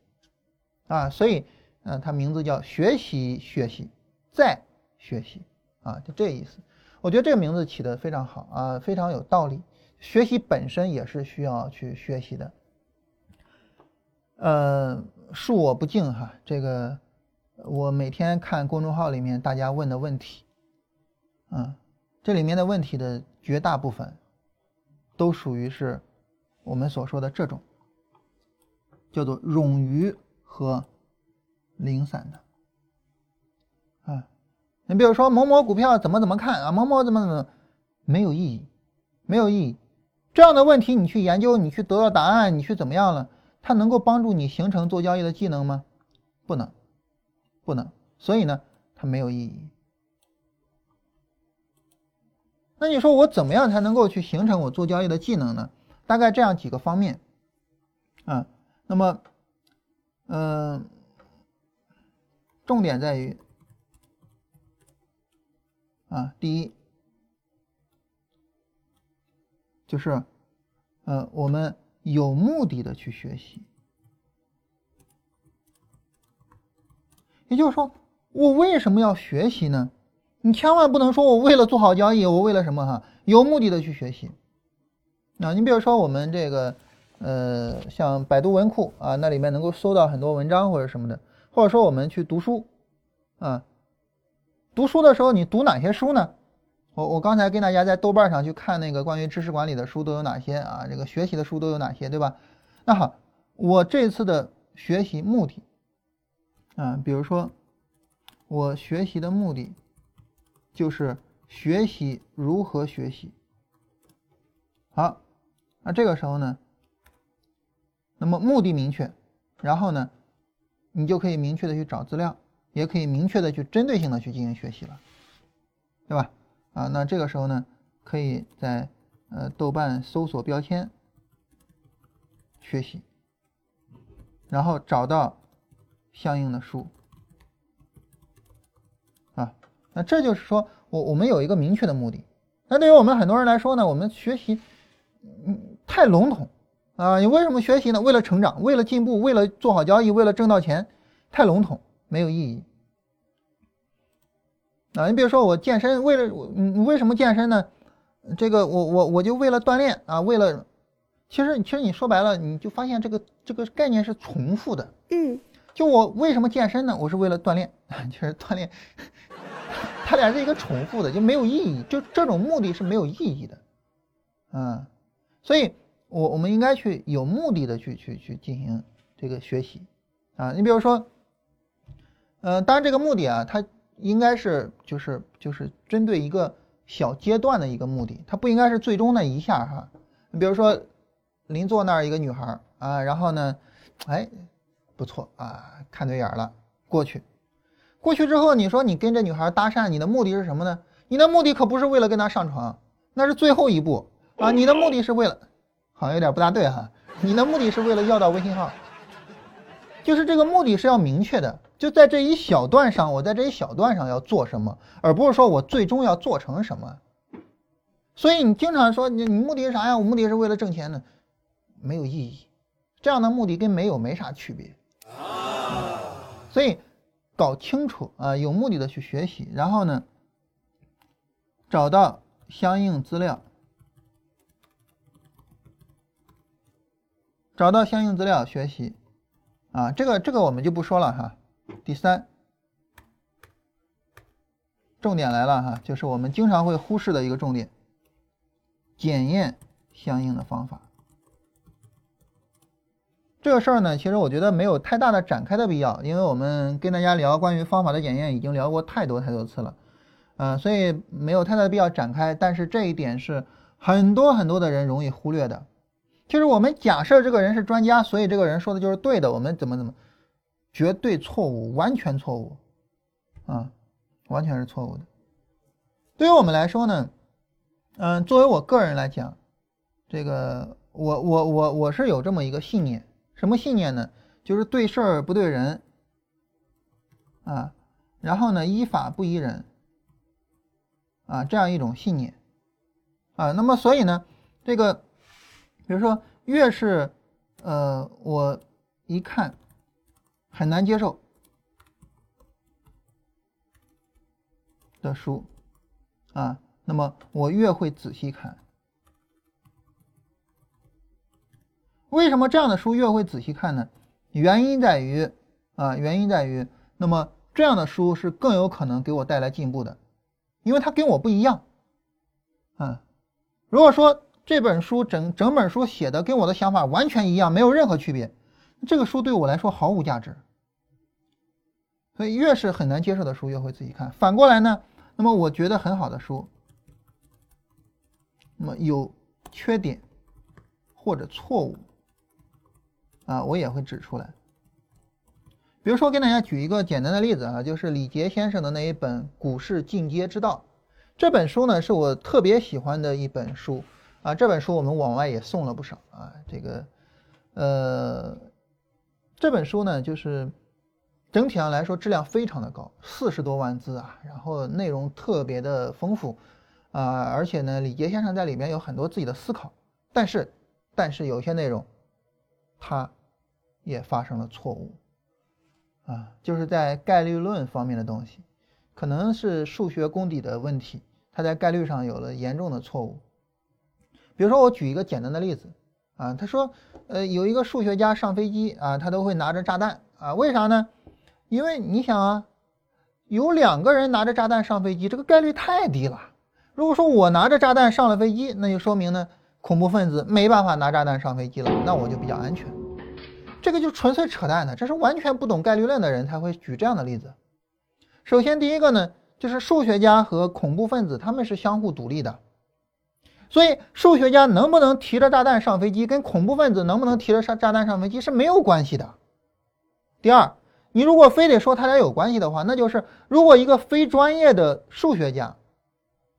啊，所以，嗯，它名字叫学习学习在学习啊，就这意思。我觉得这个名字起的非常好啊，非常有道理。学习本身也是需要去学习的。呃，恕我不敬哈，这个我每天看公众号里面大家问的问题，嗯，这里面的问题的绝大部分都属于是我们所说的这种，叫做冗余。和零散的，你比如说某某股票怎么怎么看啊，某某怎么怎么没有意义，没有意义。这样的问题你去研究，你去得到答案，你去怎么样了？它能够帮助你形成做交易的技能吗？不能，不能。所以呢，它没有意义。那你说我怎么样才能够去形成我做交易的技能呢？大概这样几个方面啊，那么。嗯，重点在于啊，第一就是，呃，我们有目的的去学习，也就是说，我为什么要学习呢？你千万不能说我为了做好交易，我为了什么哈？有目的的去学习。啊，你比如说我们这个。呃，像百度文库啊，那里面能够搜到很多文章或者什么的，或者说我们去读书啊，读书的时候你读哪些书呢？我我刚才跟大家在豆瓣上去看那个关于知识管理的书都有哪些啊？这个学习的书都有哪些，对吧？那好，我这次的学习目的，啊，比如说我学习的目的就是学习如何学习。好，那这个时候呢，那么目的明确，然后呢，你就可以明确的去找资料，也可以明确的去针对性的去进行学习了，对吧？啊，那这个时候呢，可以在呃豆瓣搜索标签学习，然后找到相应的书啊，那这就是说我我们有一个明确的目的。那对于我们很多人来说呢，我们学习嗯太笼统啊，你为什么学习呢？为了成长，为了进步，为了做好交易，为了挣到钱，太笼统，没有意义。啊，你比如说我健身，为了我，你为什么健身呢？这个我我我就为了锻炼啊，为了，其实其实你说白了，你就发现这个这个概念是重复的。嗯，就我为什么健身呢？我是为了锻炼，其 实锻炼，它俩是一个重复的，就没有意义，就这种目的是没有意义的。嗯，所以我我们应该去有目的的去去去进行这个学习啊。你比如说，呃，当然这个目的啊，它。应该是就是就是针对一个小阶段的一个目的，它不应该是最终那一下哈。你比如说邻座那儿一个女孩啊，然后呢，哎，不错啊，看对眼了，过去，过去之后，你说你跟这女孩搭讪，你的目的是什么呢？你的目的可不是为了跟她上床，那是最后一步啊。你的目的是为了，好像有点不大对哈。你的目的是为了要到微信号，就是这个目的是要明确的。就在这一小段上，我在这一小段上要做什么，而不是说我最终要做成什么。所以你经常说你你目的是啥呀？我目的是为了挣钱呢，没有意义。这样的目的跟没有没啥区别。所以搞清楚啊，有目的的去学习，然后呢，找到相应资料，找到相应资料学习啊，这个这个我们就不说了哈。第三，重点来了哈，就是我们经常会忽视的一个重点，检验相应的方法。这个事儿呢，其实我觉得没有太大的展开的必要，因为我们跟大家聊关于方法的检验已经聊过太多太多次了，嗯，所以没有太大的必要展开。但是这一点是很多很多的人容易忽略的，就是我们假设这个人是专家，所以这个人说的就是对的，我们怎么怎么。绝对错误，完全错误，啊，完全是错误的。对于我们来说呢，嗯，作为我个人来讲，这个我我我我是有这么一个信念，什么信念呢？就是对事儿不对人，啊，然后呢依法不依人，啊，这样一种信念，啊，那么所以呢，这个，比如说越是，呃，我一看。很难接受的书啊，那么我越会仔细看。为什么这样的书越会仔细看呢？原因在于啊，原因在于，那么这样的书是更有可能给我带来进步的，因为它跟我不一样。啊，如果说这本书整整本书写的跟我的想法完全一样，没有任何区别，这个书对我来说毫无价值。所以越是很难接受的书，越会自己看。反过来呢，那么我觉得很好的书，那么有缺点或者错误啊，我也会指出来。比如说，跟大家举一个简单的例子啊，就是李杰先生的那一本《股市进阶之道》这本书呢，是我特别喜欢的一本书啊。这本书我们往外也送了不少啊。这个，呃，这本书呢，就是。整体上来说，质量非常的高，四十多万字啊，然后内容特别的丰富，啊，而且呢，李杰先生在里面有很多自己的思考，但是，但是有些内容，他也发生了错误，啊，就是在概率论方面的东西，可能是数学功底的问题，他在概率上有了严重的错误。比如说，我举一个简单的例子，啊，他说，呃，有一个数学家上飞机啊，他都会拿着炸弹啊，为啥呢？因为你想啊，有两个人拿着炸弹上飞机，这个概率太低了。如果说我拿着炸弹上了飞机，那就说明呢，恐怖分子没办法拿炸弹上飞机了，那我就比较安全。这个就纯粹扯淡的，这是完全不懂概率论的人才会举这样的例子。首先，第一个呢，就是数学家和恐怖分子他们是相互独立的，所以数学家能不能提着炸弹上飞机，跟恐怖分子能不能提着炸炸弹上飞机是没有关系的。第二，你如果非得说他俩有关系的话，那就是如果一个非专业的数学家，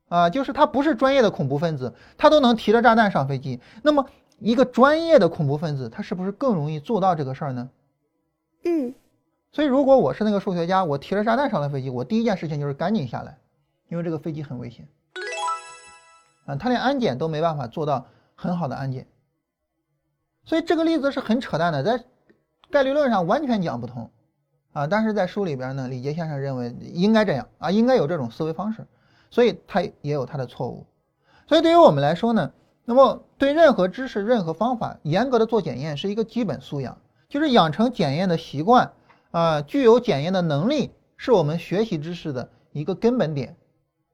啊，就是他不是专业的恐怖分子，他都能提着炸弹上飞机，那么。一个专业的恐怖分子，他是不是更容易做到这个事儿呢？嗯，所以如果我是那个数学家，我提着炸弹上了飞机，我第一件事情就是赶紧下来，因为这个飞机很危险。啊，他连安检都没办法做到很好的安检，所以这个例子是很扯淡的，在概率论上完全讲不通。啊，但是在书里边呢，李杰先生认为应该这样啊，应该有这种思维方式，所以他也有他的错误。所以对于我们来说呢？那么，对任何知识、任何方法，严格的做检验是一个基本素养，就是养成检验的习惯啊，具有检验的能力，是我们学习知识的一个根本点。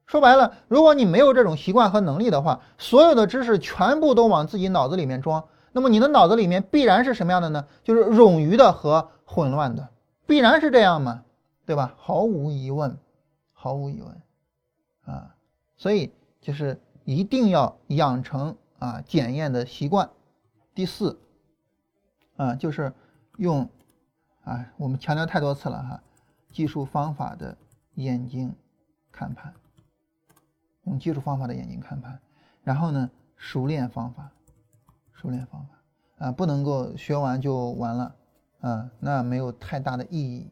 说白了，如果你没有这种习惯和能力的话，所有的知识全部都往自己脑子里面装，那么你的脑子里面必然是什么样的呢？就是冗余的和混乱的，必然是这样嘛，对吧？毫无疑问，毫无疑问啊，所以就是一定要养成。啊，检验的习惯。第四，啊，就是用啊，我们强调太多次了哈，技术方法的眼睛看盘，用技术方法的眼睛看盘，然后呢，熟练方法，熟练方法啊，不能够学完就完了啊，那没有太大的意义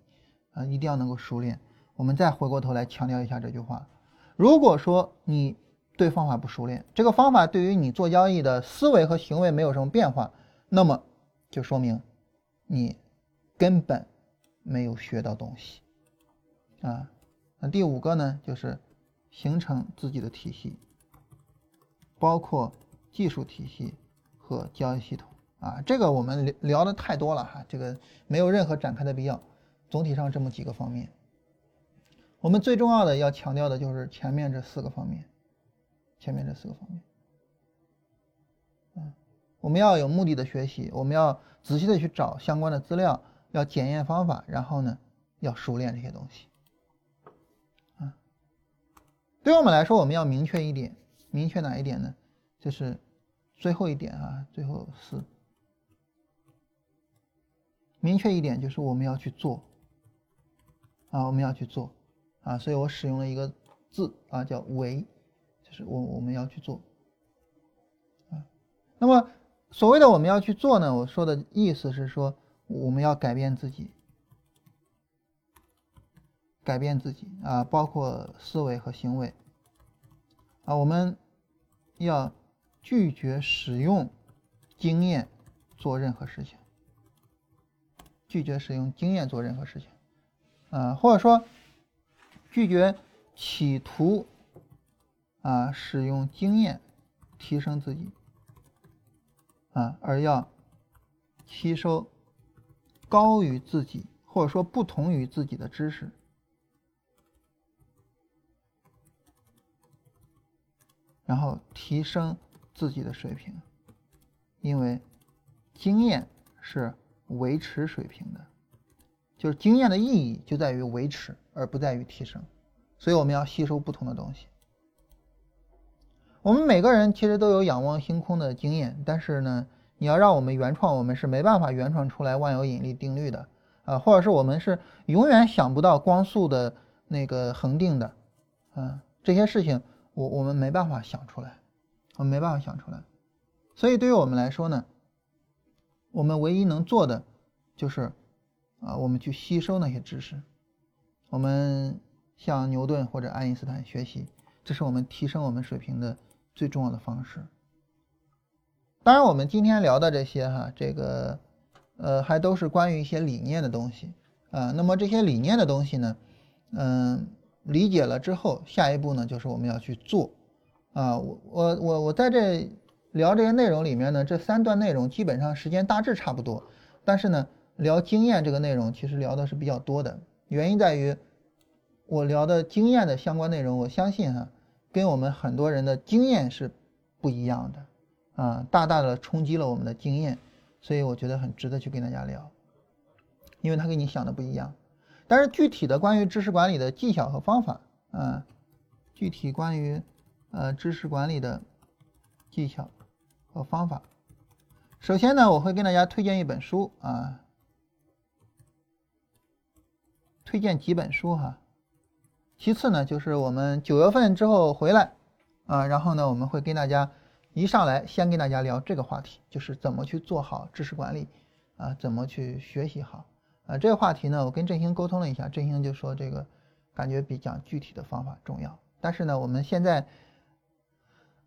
啊，一定要能够熟练。我们再回过头来强调一下这句话，如果说你。对方法不熟练，这个方法对于你做交易的思维和行为没有什么变化，那么就说明你根本没有学到东西啊。那第五个呢，就是形成自己的体系，包括技术体系和交易系统啊。这个我们聊聊的太多了哈，这个没有任何展开的必要。总体上这么几个方面，我们最重要的要强调的就是前面这四个方面。前面这四个方面，嗯，我们要有目的的学习，我们要仔细的去找相关的资料，要检验方法，然后呢，要熟练这些东西，啊，对我们来说，我们要明确一点，明确哪一点呢？就是最后一点啊，最后四，明确一点就是我们要去做，啊，我们要去做，啊，所以我使用了一个字啊，叫为。就是我我们要去做，啊，那么所谓的我们要去做呢？我说的意思是说，我们要改变自己，改变自己啊，包括思维和行为，啊，我们要拒绝使用经验做任何事情，拒绝使用经验做任何事情，啊，或者说拒绝企图。啊，使用经验提升自己。啊，而要吸收高于自己或者说不同于自己的知识，然后提升自己的水平，因为经验是维持水平的，就是经验的意义就在于维持，而不在于提升，所以我们要吸收不同的东西。我们每个人其实都有仰望星空的经验，但是呢，你要让我们原创，我们是没办法原创出来万有引力定律的啊，或者是我们是永远想不到光速的那个恒定的，啊，这些事情我我们没办法想出来，我们没办法想出来，所以对于我们来说呢，我们唯一能做的就是啊，我们去吸收那些知识，我们向牛顿或者爱因斯坦学习，这是我们提升我们水平的。最重要的方式。当然，我们今天聊的这些哈，这个呃，还都是关于一些理念的东西啊。那么这些理念的东西呢，嗯，理解了之后，下一步呢，就是我们要去做啊。我我我我在这聊这些内容里面呢，这三段内容基本上时间大致差不多，但是呢，聊经验这个内容其实聊的是比较多的。原因在于，我聊的经验的相关内容，我相信哈。跟我们很多人的经验是不一样的啊，大大的冲击了我们的经验，所以我觉得很值得去跟大家聊，因为他跟你想的不一样。但是具体的关于知识管理的技巧和方法啊，具体关于呃知识管理的技巧和方法，首先呢，我会跟大家推荐一本书啊，推荐几本书哈。其次呢，就是我们九月份之后回来，啊，然后呢，我们会跟大家一上来先跟大家聊这个话题，就是怎么去做好知识管理，啊，怎么去学习好，啊，这个话题呢，我跟振兴沟通了一下，振兴就说这个感觉比讲具体的方法重要，但是呢，我们现在，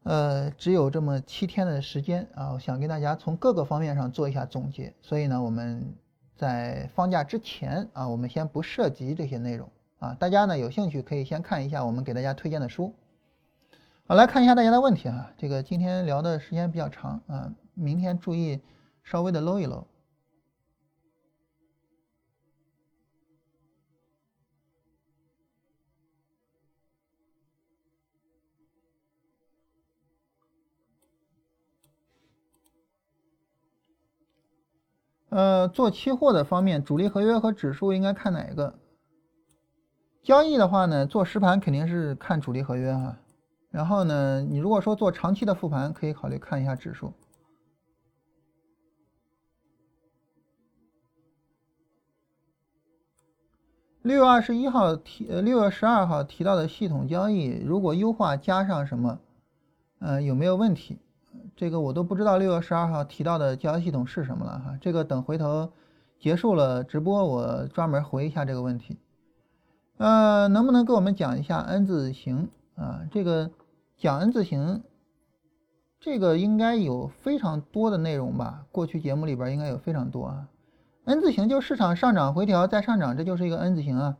呃，只有这么七天的时间啊，我想跟大家从各个方面上做一下总结，所以呢，我们在放假之前啊，我们先不涉及这些内容。啊，大家呢有兴趣可以先看一下我们给大家推荐的书。好，来看一下大家的问题啊。这个今天聊的时间比较长啊，明天注意稍微的搂一搂。呃，做期货的方面，主力合约和指数应该看哪一个？交易的话呢，做实盘肯定是看主力合约哈，然后呢，你如果说做长期的复盘，可以考虑看一下指数。六月二十一号提，呃，六月十二号提到的系统交易，如果优化加上什么，呃，有没有问题？这个我都不知道六月十二号提到的交易系统是什么了哈，这个等回头结束了直播，我专门回一下这个问题。呃，能不能给我们讲一下 N 字形啊？这个讲 N 字形，这个应该有非常多的内容吧？过去节目里边应该有非常多啊。N 字形就市场上涨回调再上涨，这就是一个 N 字形啊。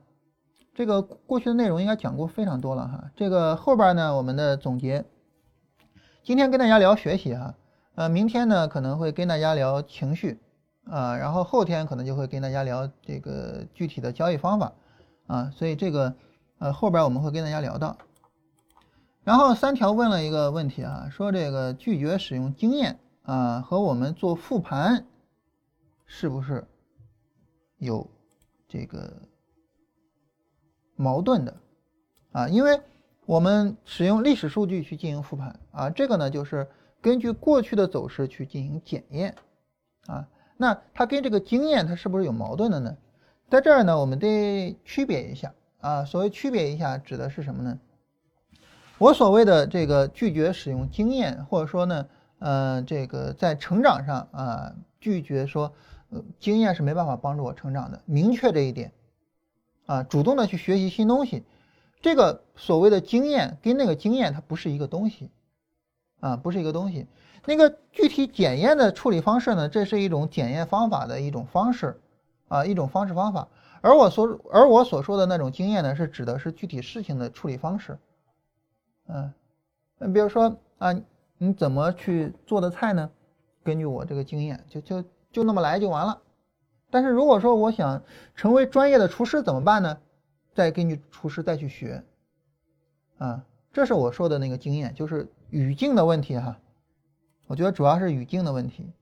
这个过去的内容应该讲过非常多了哈。这个后边呢，我们的总结，今天跟大家聊学习哈，呃，明天呢可能会跟大家聊情绪啊，然后后天可能就会跟大家聊这个具体的交易方法。啊，所以这个，呃，后边我们会跟大家聊到。然后三条问了一个问题啊，说这个拒绝使用经验啊，和我们做复盘是不是有这个矛盾的啊？因为我们使用历史数据去进行复盘啊，这个呢就是根据过去的走势去进行检验啊，那它跟这个经验它是不是有矛盾的呢？在这儿呢，我们得区别一下啊。所谓区别一下，指的是什么呢？我所谓的这个拒绝使用经验，或者说呢，呃，这个在成长上啊，拒绝说，呃，经验是没办法帮助我成长的，明确这一点啊，主动的去学习新东西。这个所谓的经验跟那个经验它不是一个东西啊，不是一个东西。那个具体检验的处理方式呢，这是一种检验方法的一种方式。啊，一种方式方法，而我所而我所说的那种经验呢，是指的是具体事情的处理方式。嗯，你比如说啊，你怎么去做的菜呢？根据我这个经验，就就就那么来就完了。但是如果说我想成为专业的厨师怎么办呢？再根据厨师再去学。啊，这是我说的那个经验，就是语境的问题哈。我觉得主要是语境的问题。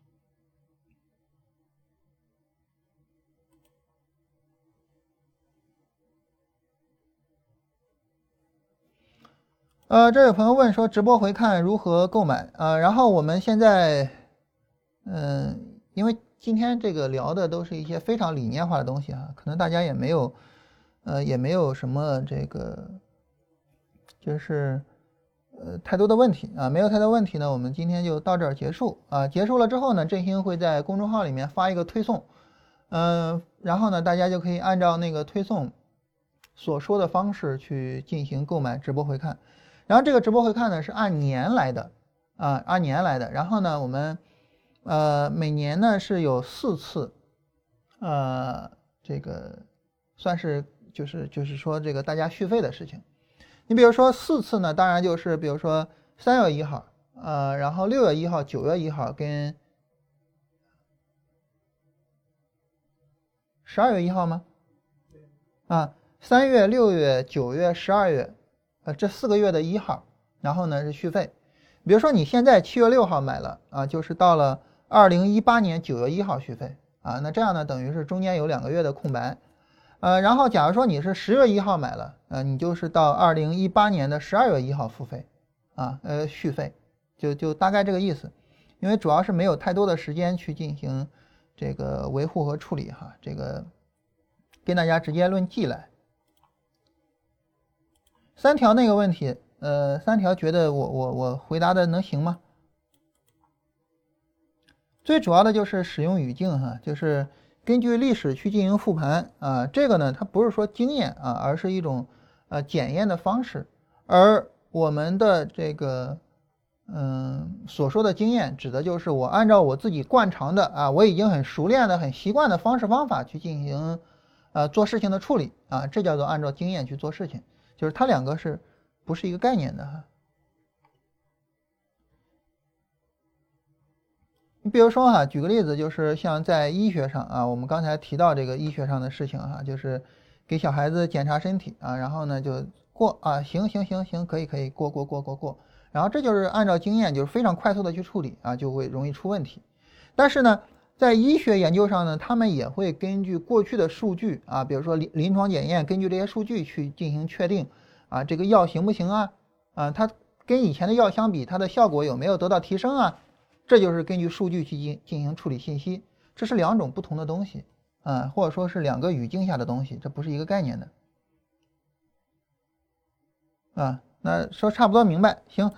呃，这有朋友问说直播回看如何购买啊？然后我们现在，嗯，因为今天这个聊的都是一些非常理念化的东西啊，可能大家也没有，呃，也没有什么这个，就是呃太多的问题啊，没有太多问题呢，我们今天就到这儿结束啊。结束了之后呢，振兴会在公众号里面发一个推送，嗯，然后呢，大家就可以按照那个推送所说的方式去进行购买直播回看。然后这个直播回看呢是按年来的，啊，按年来的。然后呢，我们，呃，每年呢是有四次，呃，这个算是就是就是说这个大家续费的事情。你比如说四次呢，当然就是比如说三月一号，呃，然后六月一号、九月一号跟十二月一号吗？啊，三月、六月、九月、十二月。呃，这四个月的一号然后呢是续费。比如说你现在七月六号买了啊，就是到了二零一八年九月一号续费啊，那这样呢等于是中间有两个月的空白。呃，然后假如说你是十月一号买了，呃，你就是到二零一八年的十二月一号付费，啊，呃，续费，就就大概这个意思，因为主要是没有太多的时间去进行这个维护和处理哈，这个跟大家直接论季来。三条那个问题，呃，三条觉得我我我回答的能行吗？最主要的就是使用语境哈，就是。根据历史去进行复盘啊，这个呢，它不是说经验啊，而是一种呃检验的方式。而我们的这个嗯所说的经验，指的就是我按照我自己惯常的啊，我已经很熟练的、很习惯的方式方法去进行呃做事情的处理啊，这叫做按照经验去做事情，就是它两个是不是一个概念的哈？你比如说哈，举个例子，就是像在医学上啊，我们刚才提到这个医学上的事情哈，就是给小孩子检查身体啊，然后呢就过啊，行行行行，可以可以过过过过过，然后这就是按照经验，就是非常快速的去处理啊，就会容易出问题。但是呢，在医学研究上呢，他们也会根据过去的数据啊，比如说临临床检验，根据这些数据去进行确定啊，这个药行不行啊？啊，它跟以前的药相比，它的效果有没有得到提升啊？这就是根据数据去进进行处理信息，这是两种不同的东西，啊，或者说是两个语境下的东西，这不是一个概念的，啊，那说差不多明白，行，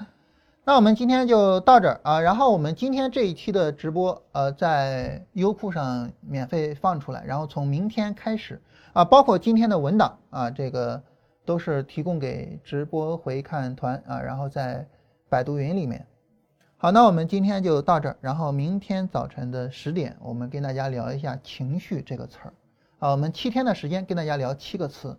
那我们今天就到这儿啊，然后我们今天这一期的直播，呃，在优酷上免费放出来，然后从明天开始啊，包括今天的文档啊，这个都是提供给直播回看团啊，然后在百度云里面。好，那我们今天就到这儿，然后明天早晨的十点，我们跟大家聊一下情绪这个词儿。好，我们七天的时间跟大家聊七个词。